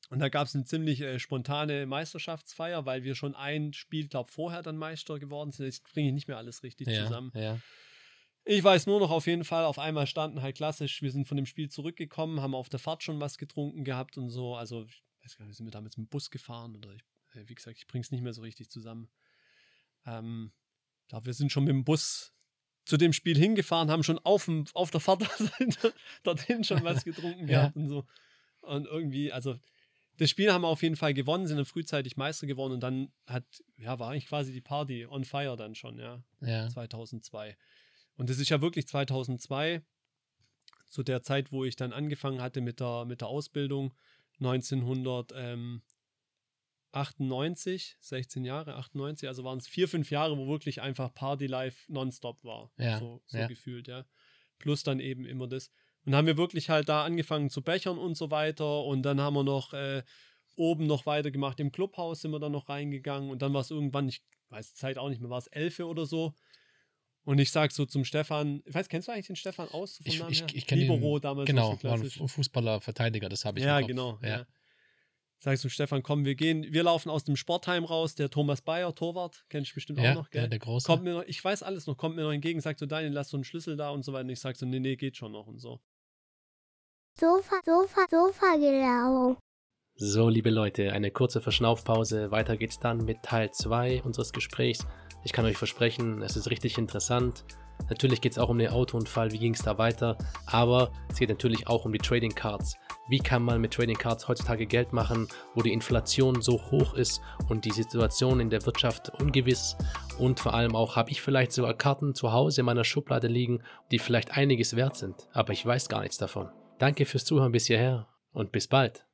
Und da gab es eine ziemlich äh, spontane Meisterschaftsfeier, weil wir schon ein Spiel, glaube vorher dann Meister geworden sind. Jetzt bringe ich nicht mehr alles richtig Ja, zusammen. ja. Ich weiß nur noch auf jeden Fall, auf einmal standen halt klassisch, wir sind von dem Spiel zurückgekommen, haben auf der Fahrt schon was getrunken gehabt und so. Also, ich weiß gar nicht, sind wir damals mit dem Bus gefahren oder ich, äh, wie gesagt, ich bring's nicht mehr so richtig zusammen. Ähm, glaube, wir sind schon mit dem Bus zu dem Spiel hingefahren, haben schon auf, dem, auf der Fahrt [LAUGHS] dorthin schon was [LAUGHS] getrunken Ja. gehabt und so. Und irgendwie, also das Spiel haben wir auf jeden Fall gewonnen, sind dann frühzeitig Meister geworden und dann hat, ja, war eigentlich quasi die Party on fire dann schon, ja. Ja. 2002. Und das ist ja wirklich 2002, zu der Zeit, wo ich dann angefangen hatte mit der, mit der Ausbildung, 1998, 16 Jahre, 98, also waren es vier, fünf Jahre, wo wirklich einfach Party Life nonstop war. Ja, So, so ja. gefühlt, ja. Plus dann eben immer das. Und haben wir wirklich halt da angefangen zu bechern und so weiter. Und dann haben wir noch äh, oben noch weitergemacht. Im Clubhaus sind wir dann noch reingegangen. Und dann war es irgendwann, ich weiß die Zeit auch nicht mehr, war es Elfe oder so. Und ich sag so zum Stefan, ich weiß, kennst du eigentlich den Stefan aus? Vom ich, Namen ich, ich kenne Libero damals. Genau, war ein Fußballer, Verteidiger, das habe ich Ja, genau. Ja. ja. Sag ich zum Stefan, komm, wir gehen, wir laufen aus dem Sportheim raus, der Thomas Bayer, Torwart, kennst du bestimmt ja, auch noch, gell? Ja, der große. Kommt mir noch, ich weiß alles noch, kommt mir noch entgegen, sagt so, Daniel, lass so einen Schlüssel da und so weiter. Und ich sag so, nee, nee, geht schon noch und so. Sofa, Sofa, Sofa, genau. So, liebe Leute, eine kurze Verschnaufpause. Weiter geht's dann mit Teil 2 unseres Gesprächs. Ich kann euch versprechen, es ist richtig interessant. Natürlich geht es auch um den Autounfall, wie ging es da weiter, aber es geht natürlich auch um die Trading Cards. Wie kann man mit Trading Cards heutzutage Geld machen, wo die Inflation so hoch ist und die Situation in der Wirtschaft ungewiss und vor allem auch habe ich vielleicht sogar Karten zu Hause in meiner Schublade liegen, die vielleicht einiges wert sind, aber ich weiß gar nichts davon. Danke fürs Zuhören bis hierher und bis bald.